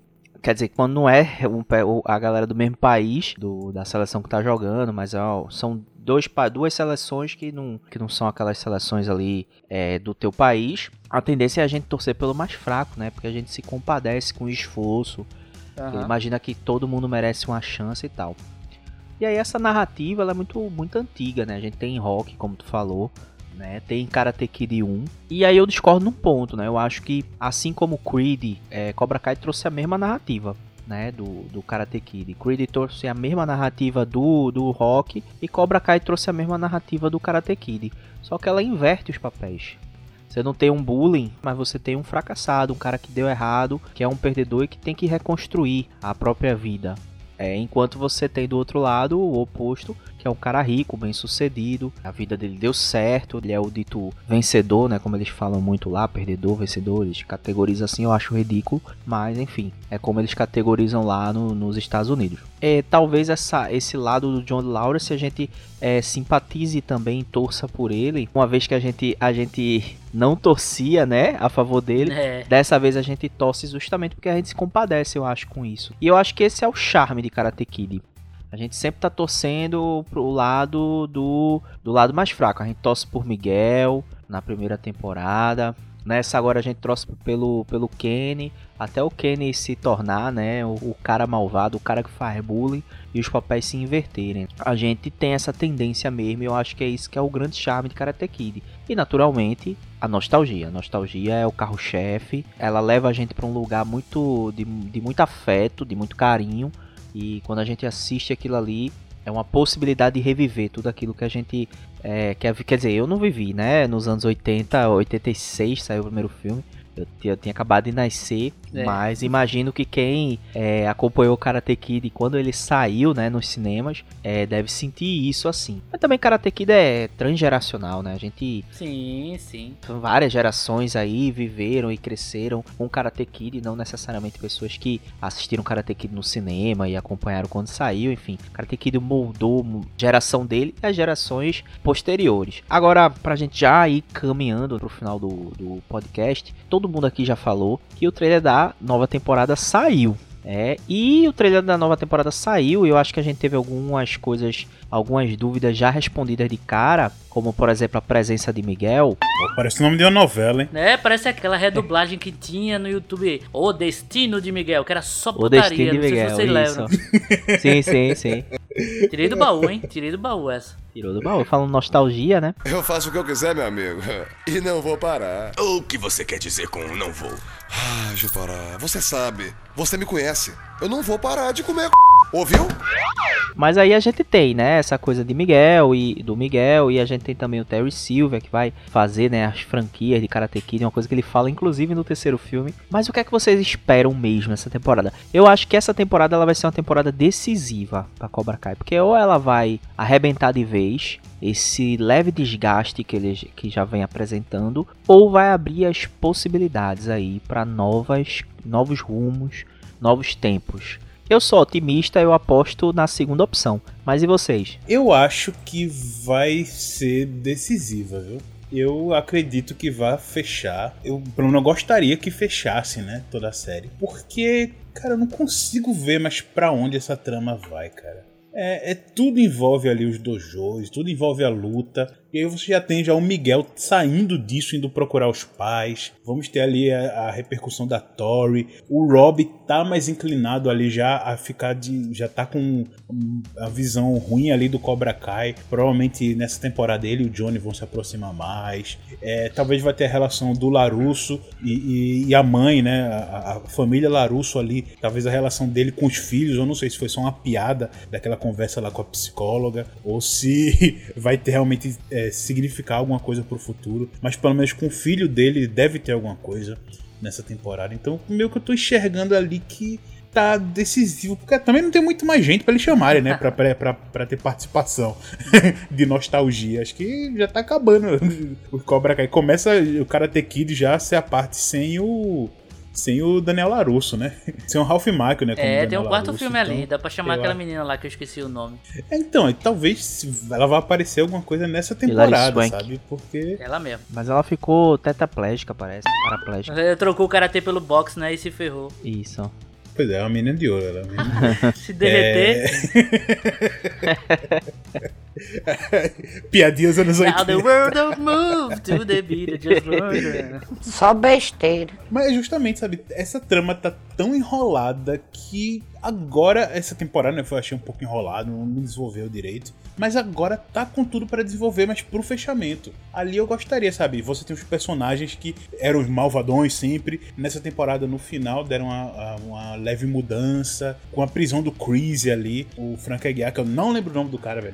Quer dizer, quando não é um a galera do mesmo país, do, da seleção que tá jogando, mas ó, são dois, duas seleções que não, que não são aquelas seleções ali é, do teu país. A tendência é a gente torcer pelo mais fraco, né? Porque a gente se compadece com o esforço, Aham. Imagina que todo mundo merece uma chance e tal. E aí essa narrativa é muito, muito antiga, né? A gente tem rock, como tu falou, né? Tem Karate Kid 1. E aí eu discordo num ponto, né? Eu acho que, assim como Creed, é, Cobra Kai trouxe a mesma narrativa. Né, do, do Karate Kid. Creed trouxe a mesma narrativa do, do Rock e Cobra Kai trouxe a mesma narrativa do Karate Kid. Só que ela inverte os papéis. Você não tem um bullying, mas você tem um fracassado, um cara que deu errado, que é um perdedor e que tem que reconstruir a própria vida. É, enquanto você tem do outro lado o oposto, que é um cara rico, bem sucedido, a vida dele deu certo, ele é o dito vencedor, né? Como eles falam muito lá, perdedor, vencedor, eles categorizam assim, eu acho ridículo, mas enfim, é como eles categorizam lá no- nos Estados Unidos. É, talvez essa, esse lado do John Lawrence a gente é, simpatize também, torça por ele, uma vez que a gente, a gente não torcia, né, a favor dele, É. Dessa vez a gente torce justamente porque a gente se compadece, eu acho, com isso. E eu acho que esse é o charme de Karate Kid. A gente sempre tá torcendo pro lado do, do lado mais fraco. A gente torce por Miguel na primeira temporada. Nessa agora a gente torce pelo, pelo Kenny. Até o Kenny se tornar, né? O, o cara malvado, o cara que faz bullying e os papéis se inverterem. A gente tem essa tendência mesmo. E eu acho que é isso que é o grande charme de Karate Kid. E naturalmente, a nostalgia. A nostalgia é o carro-chefe. Ela leva a gente para um lugar muito de, de muito afeto, de muito carinho. E quando a gente assiste aquilo ali, é uma possibilidade de reviver tudo aquilo que a gente é, quer, quer dizer, eu não vivi, né? Nos anos 80, 86 saiu o primeiro filme. Eu eu tinha acabado de nascer, É. mas imagino que quem é, acompanhou o Karate Kid quando ele saiu, né, nos cinemas, é, deve sentir isso assim. Mas também Karate Kid é transgeracional, né? A gente Sim, sim. várias gerações aí viveram e cresceram com Karate Kid, não necessariamente pessoas que assistiram Karate Kid no cinema e acompanharam quando saiu, enfim. Karate Kid moldou a geração dele e as gerações posteriores. Agora, pra gente já ir caminhando pro final do, do podcast, todo mundo aqui já falou que o trailer da nova temporada saiu. É, e o trailer da nova temporada saiu e eu acho que a gente teve algumas coisas, algumas dúvidas já respondidas de cara, como por exemplo a presença de Miguel. Parece o nome de uma novela, hein? É, parece aquela redublagem que tinha no YouTube, O Destino de Miguel, que era só O putaria, Destino de não sei Miguel, se vocês lembram. sim, sim, sim. [laughs] Tirei do baú, hein? Tirei do baú essa. Tirou do baú, falando nostalgia, né? Eu faço o que eu quiser, meu amigo. E não vou parar. O que você quer dizer com não vou? Ah, parar. Você sabe. Você me conhece. Eu não vou parar de comer. Ouviu? Mas aí a gente tem, né, essa coisa de Miguel e do Miguel e a gente tem também o Terry Silver que vai fazer, né, as franquias de Karate Kid, uma coisa que ele fala inclusive no terceiro filme. Mas o que é que vocês esperam mesmo nessa temporada? Eu acho que essa temporada ela vai ser uma temporada decisiva para Cobra Kai, porque ou ela vai arrebentar de vez esse leve desgaste que ele que já vem apresentando, ou vai abrir as possibilidades aí para novas novos rumos, novos tempos. Eu sou otimista, eu aposto na segunda opção. Mas e vocês? Eu acho que vai ser decisiva, viu? Eu acredito que vai fechar. Eu, pelo menos, gostaria que fechasse, né? Toda a série. Porque, cara, eu não consigo ver mais pra onde essa trama vai, cara. É, é tudo envolve ali os dojos, tudo envolve a luta. E aí você já tem já o Miguel saindo disso, indo procurar os pais. Vamos ter ali a, a repercussão da Tori. O Rob tá mais inclinado ali já a ficar de. já tá com a visão ruim ali do Cobra Kai. Provavelmente nessa temporada ele e o Johnny vão se aproximar mais. É, talvez vai ter a relação do Larusso e, e- e a mãe, né? A, a família Larusso ali. Talvez a relação dele com os filhos. Eu não sei se foi só uma piada daquela conversa lá com a psicóloga. Ou se [laughs] vai ter realmente é, significar alguma coisa pro futuro. Mas pelo menos com o filho dele deve ter alguma coisa nessa temporada. Então, meio que eu tô enxergando ali que tá decisivo, porque também não tem muito mais gente pra eles chamarem, né, pra, pra, pra, pra ter participação [laughs] de nostalgia. Acho que já tá acabando [laughs] o Cobra Kai. Começa o Karate Kid já ser a parte sem o sem o Daniel Larusso, né? [laughs] Sem o Ralph Macchio, né? como É, tem um quarto Larusso, filme então, ali, dá pra chamar aquela menina lá que eu esqueci o nome. É, Então, e talvez ela vá aparecer alguma coisa nessa temporada, sabe? Porque. Ela mesmo. Mas ela ficou tetraplégica, parece. Paraplégica. Ele Trocou o karatê pelo boxe, né? E se ferrou. Isso. Pois é, é uma menina de ouro. Ela é menina- Se derreter. [laughs] Piadinhas anos Now 80. the world don't move to the beat of just. Só besteira. Mas é justamente, sabe, essa trama tá tão enrolada que agora, essa temporada, né, eu achei um pouco enrolado, não desenvolveu direito. Mas agora tá com tudo pra desenvolver, mas pro fechamento. Ali eu gostaria, sabe, você tem os personagens que eram os malvadões sempre. Nessa temporada, no final, deram uma, uma leve mudança. Com a prisão do Chris ali, o Frank Aguiar, que eu não lembro o nome do cara, velho. O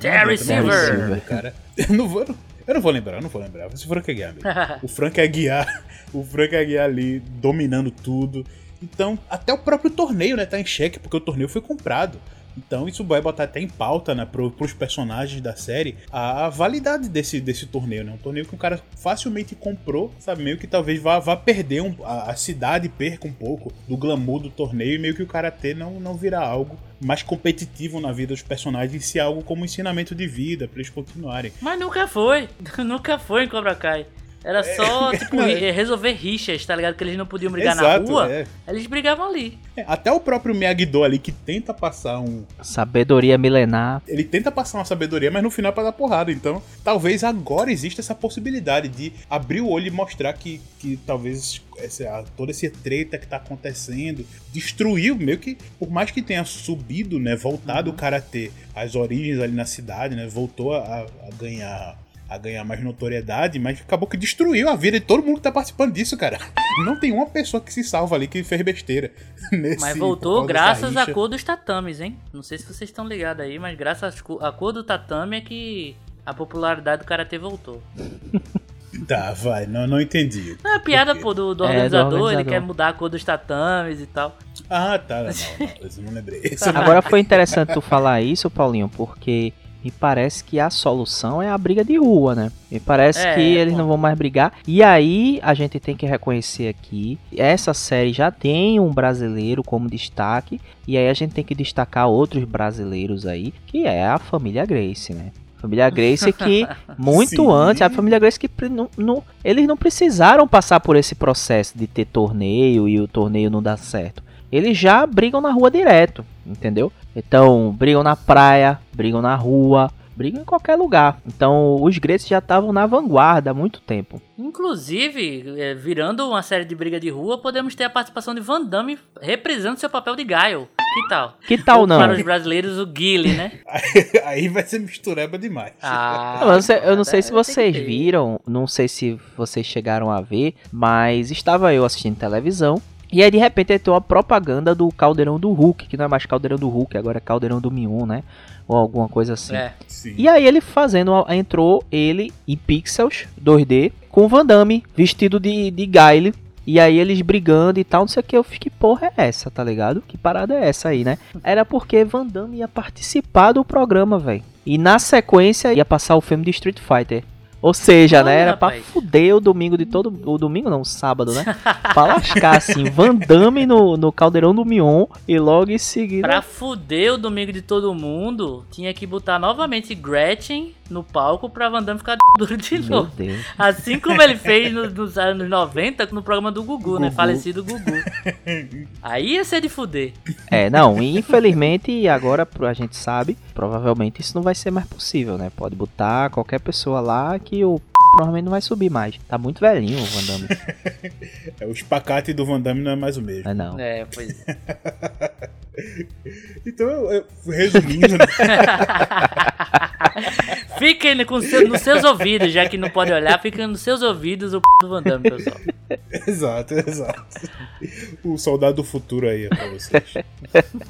Silver. cara. Eu não vou... Eu não vou lembrar, eu não vou lembrar. Vai ser Frank Aguiar mesmo. [laughs] o Frank Aguiar, o Frank Aguiar ali dominando tudo. Então, até o próprio torneio, né, tá em xeque, porque o torneio foi comprado. Então, isso vai botar até em pauta, né, pro, pros personagens da série, a, validade desse, desse torneio, né? Um torneio que o cara facilmente comprou, sabe? Meio que talvez vá, vá perder, um, a, a cidade perca um pouco do glamour do torneio e meio que o karatê não, não virar algo mais competitivo na vida dos personagens, se algo como ensinamento de vida, pra eles continuarem. Mas nunca foi. [laughs] nunca foi em Cobra Kai. Era só, tipo, não, ri- resolver rixas, tá ligado? Que eles não podiam brigar Exato, na rua. é. Eles brigavam ali. É, até o próprio Miyagi-Do ali, que tenta passar um, Sabedoria milenar. ele tenta passar uma sabedoria, mas no final é pra dar porrada. Então, talvez agora exista essa possibilidade de abrir o olho e mostrar que, que talvez essa, toda essa treta que tá acontecendo destruiu, meio que, por mais que tenha subido, né, voltado o karatê às origens ali na cidade, né, voltou a, a ganhar a ganhar mais notoriedade, mas acabou que destruiu a vida de todo mundo que tá participando disso, cara. [laughs] Não tem uma pessoa que se salva ali que fez besteira. [laughs] Nesse, Mas voltou graças à cor dos tatames, hein? Não sei se vocês estão ligados aí, mas graças à co- à cor do tatame é que a popularidade do Karatê voltou. [laughs] Tá, vai, não, não entendi. Não, é piada, pô, do, do É, do organizador, ele organizador. quer mudar a cor dos tatames e tal. Ah, tá, não, não, eu não lembrei. Não Agora foi interessante tu falar isso, Paulinho, porque me parece que a solução é a briga de rua, né? Me parece É, que eles não vão mais brigar. E aí a gente tem que reconhecer aqui, essa série já tem um brasileiro como destaque, e aí a gente tem que destacar outros brasileiros aí, que é a família Grace, né? Família Grace [laughs] que muito Sim. antes, a família Grace que não, não- eles não precisaram passar por esse processo de ter torneio e o torneio não dar certo. Eles já brigam na rua direto, entendeu? Então, brigam na praia, brigam na rua, brigam em qualquer lugar. Então, os Grace já estavam na vanguarda há muito tempo. Inclusive, é, virando uma série de briga de rua, podemos ter a participação de Van Damme reprisando seu papel de Gaio. Que tal? Que tal Ou não? Para os brasileiros, o Guile, né? [laughs] Aí vai ser mistureba demais. Ah, Eu não sei, eu não sei se vocês viram, não sei se vocês chegaram a ver, mas estava eu assistindo televisão e aí de repente entrou a propaganda do Caldeirão do Hulk, que não é mais Caldeirão do Hulk, agora é Caldeirão do Mion, né? Ou alguma coisa assim. É. Sim. E aí ele fazendo, entrou ele em pixels 2D com o Van Damme vestido de, de Guile. E aí eles brigando e tal, não sei o que. Eu fiquei, que porra é essa, tá ligado? Que parada é essa aí, né? Era porque Van Damme ia participar do programa, velho. E na sequência ia passar o filme de Street Fighter. Ou seja, né? Olha, Era pra rapaz. fuder o domingo de todo. O domingo não, o sábado, né? [laughs] pra lascar, assim, Van Damme no, no caldeirão do Mion e logo em seguida. Pra fuder o domingo de todo mundo, tinha que botar novamente Gretchen no palco pra Van Damme ficar [laughs] duro de Meu novo. Deus. Assim como ele fez no- nos anos 90 no programa do Gugu, né? Gugu. Falecido Gugu. Aí ia ser de fuder. É, não, infelizmente, agora a gente sabe, provavelmente isso não vai ser mais possível, né? Pode botar qualquer pessoa lá que o p provavelmente não vai subir mais. Tá muito velhinho o Van Damme. [laughs] É, o espacate do Van Damme não é mais o mesmo. Mas não. É, pois é. [laughs] Então, eu, eu- resumindo, né? [laughs] Fiquem com seu- nos seus ouvidos, já que não pode olhar, fiquem nos seus ouvidos o p do Van Damme, pessoal. exato, exato. O soldado do futuro aí é pra vocês.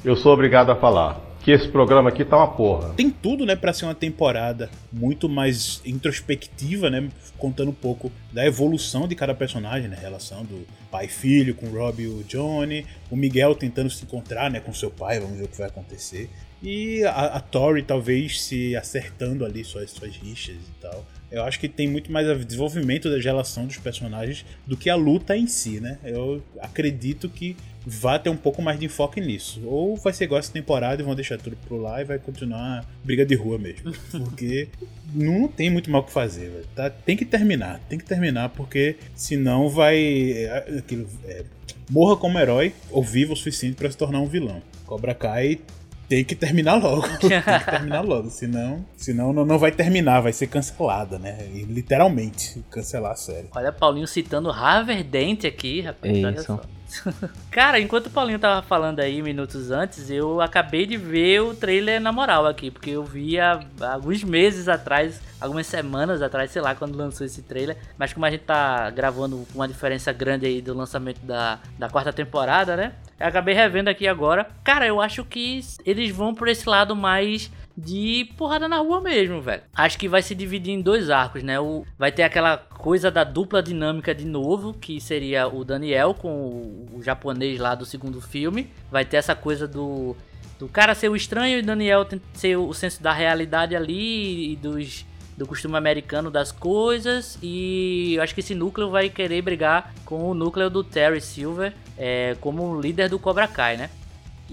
Eu sou obrigado a falar. Que esse programa aqui tá uma porra. Tem tudo, né, para ser uma temporada muito mais introspectiva, né, contando um pouco da evolução de cada personagem, né, relação do pai e filho com o Rob e o Johnny, o Miguel tentando se encontrar, né, com seu pai, vamos ver o que vai acontecer. E a, a Tori talvez se acertando ali suas, suas rixas e tal. Eu acho que tem muito mais desenvolvimento da relação dos personagens do que a luta em si, né? Eu acredito que vá ter um pouco mais de enfoque nisso. Ou vai ser igual essa temporada e vão deixar tudo pro lá e vai continuar briga de rua mesmo. [laughs] Porque não tem muito mal o que fazer, velho. Tá? Tem que terminar, tem que terminar, porque senão vai. É, aquilo, é, morra como herói ou viva o suficiente para se tornar um vilão. Cobra Kai tem que terminar logo. [laughs] tem que terminar logo. Senão, senão não, não vai terminar, vai ser cancelada, né? E, literalmente, cancelar a série. Olha, Paulinho citando Harvard Dent aqui, rapaz. Isso. Olha só. [laughs] Cara, enquanto o Paulinho tava falando aí minutos antes, eu acabei de ver o trailer na moral aqui, porque eu vi há alguns meses atrás, algumas semanas atrás, sei lá, quando lançou esse trailer. Mas como a gente tá gravando com uma diferença grande aí do lançamento da, da quarta temporada, né? Eu acabei revendo aqui agora. Cara, eu acho que eles vão por esse lado mais de porrada na rua mesmo, velho. Acho que vai se dividir em dois arcos, né? O, vai ter aquela coisa da dupla dinâmica de novo, que seria o Daniel com o, o japonês lá do segundo filme. Vai ter essa coisa do, do cara ser o estranho e o Daniel ser o senso da realidade ali e dos do costume americano das coisas e acho que esse núcleo vai querer brigar com o núcleo do Terry Silver é, como líder do Cobra Kai, né?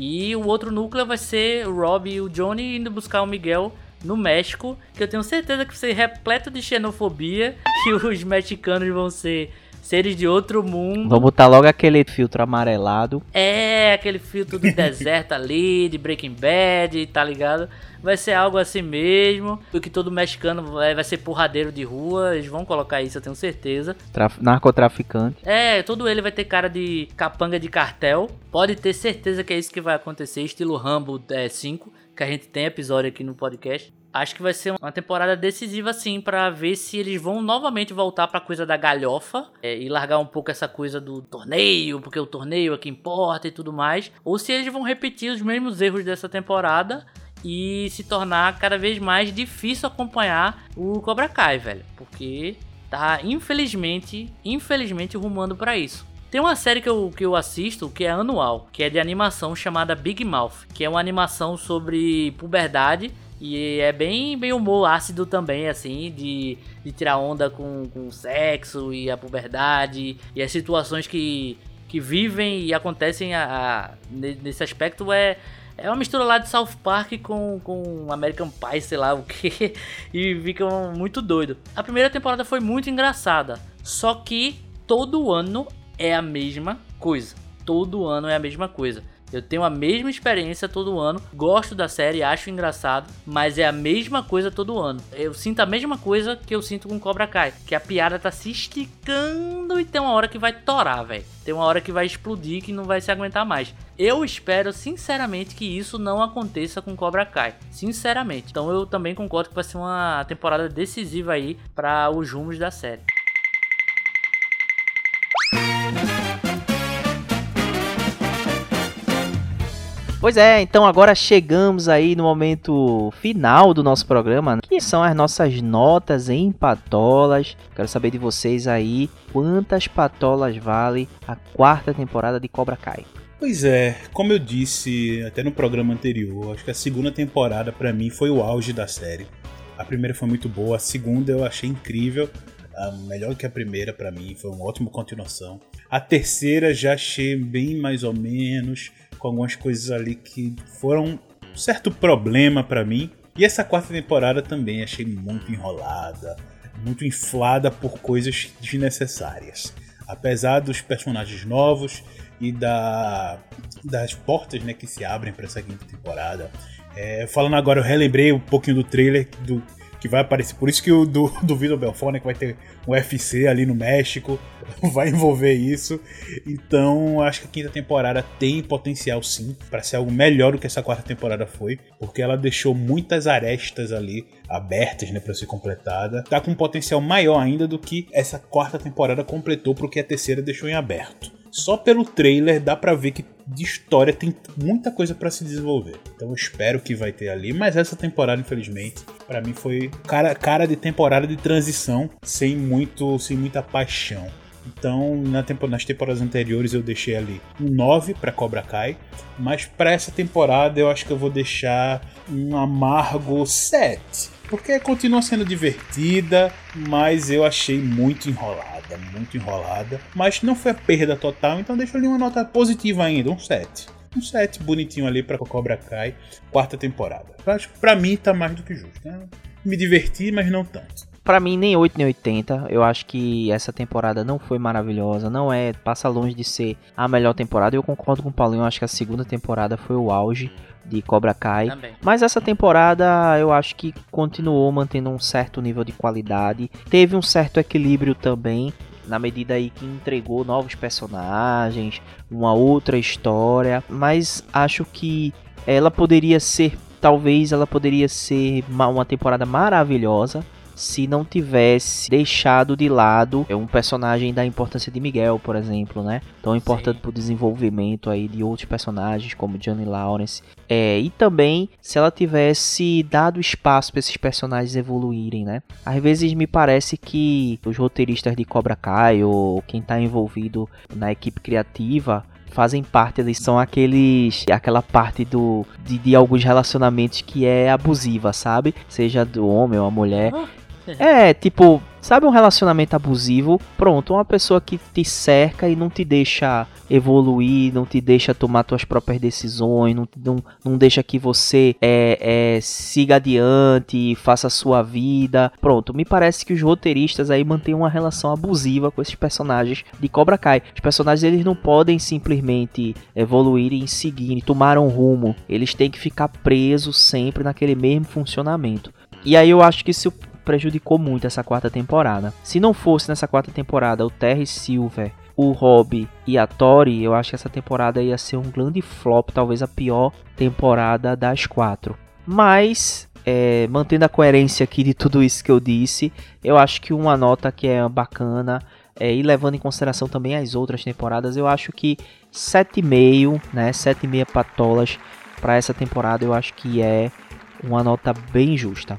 E o outro núcleo vai ser o Rob e o Johnny indo buscar o Miguel no México, que eu tenho certeza que vai ser repleto de xenofobia, [laughs] que os mexicanos vão ser seres de outro mundo. Vamos botar logo aquele filtro amarelado. É, aquele filtro do [laughs] deserto ali, de Breaking Bad, tá ligado? Vai ser algo assim mesmo. O que todo mexicano vai, vai ser porradeiro de rua. Eles vão colocar isso, eu tenho certeza. Traf narcotraficante. É, todo ele vai ter cara de capanga de cartel. Pode ter certeza que é isso que vai acontecer, estilo Rambo é, 5, que a gente tem episódio aqui no podcast acho que vai ser uma temporada decisiva sim para ver se eles vão novamente voltar para coisa da galhofa é, e largar um pouco essa coisa do torneio, porque o torneio é que importa e tudo mais, ou se eles vão repetir os mesmos erros dessa temporada e se tornar cada vez mais difícil acompanhar o Cobra Kai, velho, porque tá infelizmente, infelizmente rumando para isso. Tem uma série que eu, que eu assisto que é anual, que é de animação chamada Big Mouth, que é uma animação sobre puberdade e é bem, bem humor ácido também, assim, de, de tirar onda com, com o sexo e a puberdade e as situações que, que vivem e acontecem a, a, nesse aspecto é, é uma mistura lá de South Park com, com American Pie, sei lá o que, [laughs] e ficam muito doido. A primeira temporada foi muito engraçada, só que todo ano é a mesma coisa. Todo ano é a mesma coisa. Eu tenho a mesma experiência todo ano, gosto da série, acho engraçado, mas é a mesma coisa todo ano. Eu sinto a mesma coisa que eu sinto com Cobra Kai, que a piada tá se esticando e tem uma hora que vai torar, velho. Tem uma hora que vai explodir que não vai se aguentar mais. Eu espero sinceramente que isso não aconteça com Cobra Kai, sinceramente. Então eu também concordo que vai ser uma temporada decisiva aí para os rumos da série. Pois é, então agora chegamos aí no momento final do nosso programa, que são as nossas notas em patolas. Quero saber de vocês aí quantas patolas vale a quarta temporada de Cobra Kai. Pois é, como eu disse até no programa anterior, acho que a segunda temporada para mim foi o auge da série. A primeira foi muito boa, a segunda eu achei incrível, melhor que a primeira para mim, foi uma ótima continuação. A terceira já achei bem mais ou menos com algumas coisas ali que foram um certo problema para mim. E essa quarta temporada também achei muito enrolada, muito inflada por coisas desnecessárias. Apesar dos personagens novos e da, das portas né, que se abrem para essa quinta temporada. É, falando agora, eu relembrei um pouquinho do trailer do que vai aparecer. Por isso que o do, [laughs] do Vitor né, que vai ter um UFC ali no México, [laughs] vai envolver isso. Então, acho que a quinta temporada tem potencial sim para ser algo melhor do que essa quarta temporada foi, porque ela deixou muitas arestas ali abertas, né, para ser completada. Tá com um potencial maior ainda do que essa quarta temporada completou porque a terceira deixou em aberto. Só pelo trailer dá para ver que de história tem muita coisa para se desenvolver. Então eu espero que vai ter ali, mas essa temporada, infelizmente, para mim foi cara, cara de temporada de transição, sem muito, sem muita paixão. Então, na tempo, nas temporadas anteriores eu deixei ali um 9 para Cobra Kai, mas para essa temporada eu acho que eu vou deixar um amargo 7. Porque continua sendo divertida, mas eu achei muito enrolada, muito enrolada. Mas não foi a perda total, então deixa ali uma nota positiva ainda, um 7. Um 7 bonitinho ali pra Cobra Kai, quarta temporada. Acho que pra mim tá mais do que justo. Né? Me diverti, mas não tanto. Pra mim, nem 8 nem 80. Eu acho que essa temporada não foi maravilhosa. Não é. Passa longe de ser a melhor temporada. Eu concordo com o Paulinho. Acho que a segunda temporada foi o auge de Cobra Kai. Também. Mas essa temporada eu acho que continuou mantendo um certo nível de qualidade. Teve um certo equilíbrio também. Na medida aí que entregou novos personagens, uma outra história. Mas acho que ela poderia ser. Talvez ela poderia ser uma uma temporada maravilhosa se não tivesse deixado de lado um personagem da importância de Miguel, por exemplo, né? Tão importante pro desenvolvimento aí de outros personagens como Johnny Lawrence. É, e também se ela tivesse dado espaço para esses personagens evoluírem, né? Às vezes me parece que os roteiristas de Cobra Kai ou quem tá envolvido na equipe criativa fazem parte eles são aqueles aquela parte do de, de alguns relacionamentos que é abusiva sabe seja do homem ou a mulher é, tipo, sabe um relacionamento abusivo? Pronto, uma pessoa que te cerca e não te deixa evoluir, não te deixa tomar suas próprias decisões, não, não, não deixa que você é, é, siga adiante, faça a sua vida. Pronto, me parece que os roteiristas aí mantêm uma relação abusiva com esses personagens de Cobra Kai. Os personagens eles não podem simplesmente evoluir e seguir, tomar um rumo. Eles têm que ficar presos sempre naquele mesmo funcionamento. E aí eu acho que isso prejudicou muito essa quarta temporada. Se não fosse nessa quarta temporada o Terry Silver, o Rob e a Tori, eu acho que essa temporada ia ser um grande flop, talvez a pior temporada das quatro. Mas é, mantendo a coerência aqui de tudo isso que eu disse, eu acho que uma nota que é bacana é, e levando em consideração também as outras temporadas, eu acho que 7,5, né, 7,5 patolas para essa temporada, eu acho que é uma nota bem justa.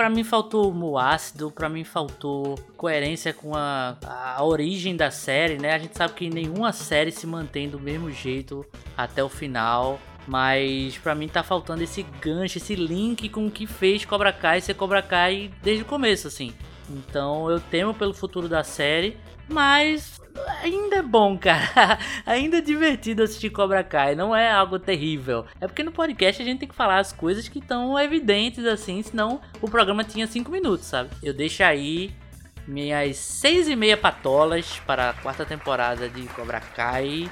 Pra mim faltou humor ácido, pra mim faltou coerência com a, a origem da série, né? A gente sabe que nenhuma série se mantém do mesmo jeito até o final. Mas pra mim tá faltando esse gancho, esse link com o que fez Cobra Kai ser Cobra Kai desde o começo, assim. Então eu temo pelo futuro da série, mas ainda é bom, cara. [laughs] ainda é divertido assistir Cobra Kai. Não é algo terrível. É porque no podcast a gente tem que falar as coisas que estão evidentes, assim. Senão o programa tinha 5 minutos, sabe? Eu deixo aí minhas seis e meia patolas para a quarta temporada de Cobra Kai.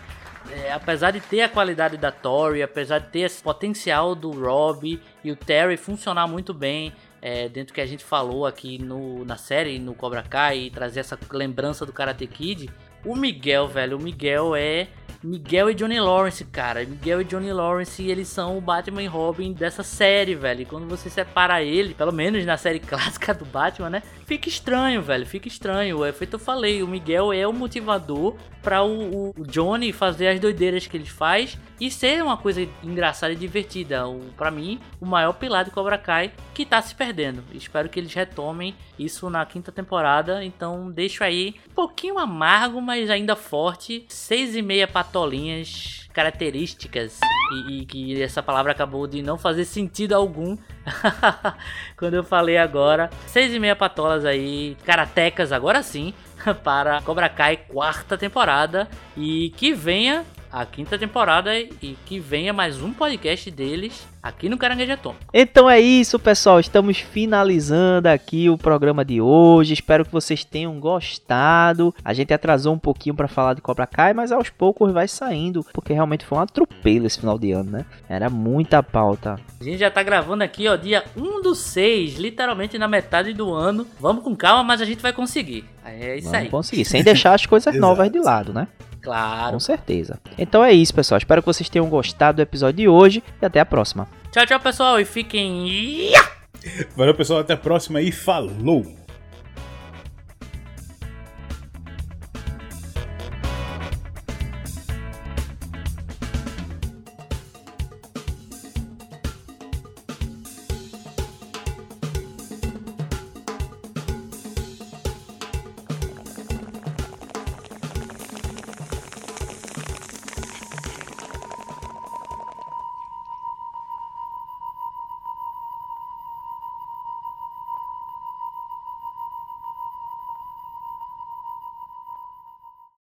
É, apesar de ter a qualidade da Tori, apesar de ter esse potencial do Rob e o Terry funcionar muito bem é, dentro que a gente falou aqui no, na série, no Cobra Kai, e trazer essa lembrança do Karate Kid, o Miguel, velho, o Miguel é Miguel e Johnny Lawrence, cara. Miguel e Johnny Lawrence, eles são o Batman e Robin dessa série, velho. E quando você separa ele, pelo menos na série [laughs] clássica do Batman, né? Fica estranho, velho. Fica estranho. É feito eu falei, o Miguel é o motivador para o, o, Johnny fazer as doideiras que ele faz e ser uma coisa engraçada e divertida. Para mim, o maior pilar de Cobra Kai que tá se perdendo. Espero que eles retomem isso na quinta temporada. Então, deixo aí um pouquinho amargo, mas ainda forte. Seis e meia patolinhas características e, e, que essa palavra acabou de não fazer sentido algum [laughs] quando eu falei agora. Seis e meia patolas aí, karatecas agora sim, [laughs] para Cobra Kai quarta temporada e que venha a quinta temporada e que venha mais um podcast deles aqui no Caranguejo Atômico. Então é isso, pessoal. Estamos finalizando aqui o programa de hoje. Espero que vocês tenham gostado. A gente atrasou um pouquinho para falar de Cobra Kai, mas aos poucos vai saindo, porque realmente foi um atropelo esse final de ano, né? Era muita pauta. A gente já tá gravando aqui, ó, dia 1 do 6, literalmente na metade do ano. Vamos com calma, mas a gente vai conseguir. É isso Vamos aí. conseguir, sem deixar as coisas [laughs] novas de lado, né? Claro. Com certeza. Então é isso, pessoal. Espero que vocês tenham gostado do episódio de hoje e até a próxima. Tchau, tchau, pessoal, e fiquem. Valeu, pessoal. Até a próxima e falou!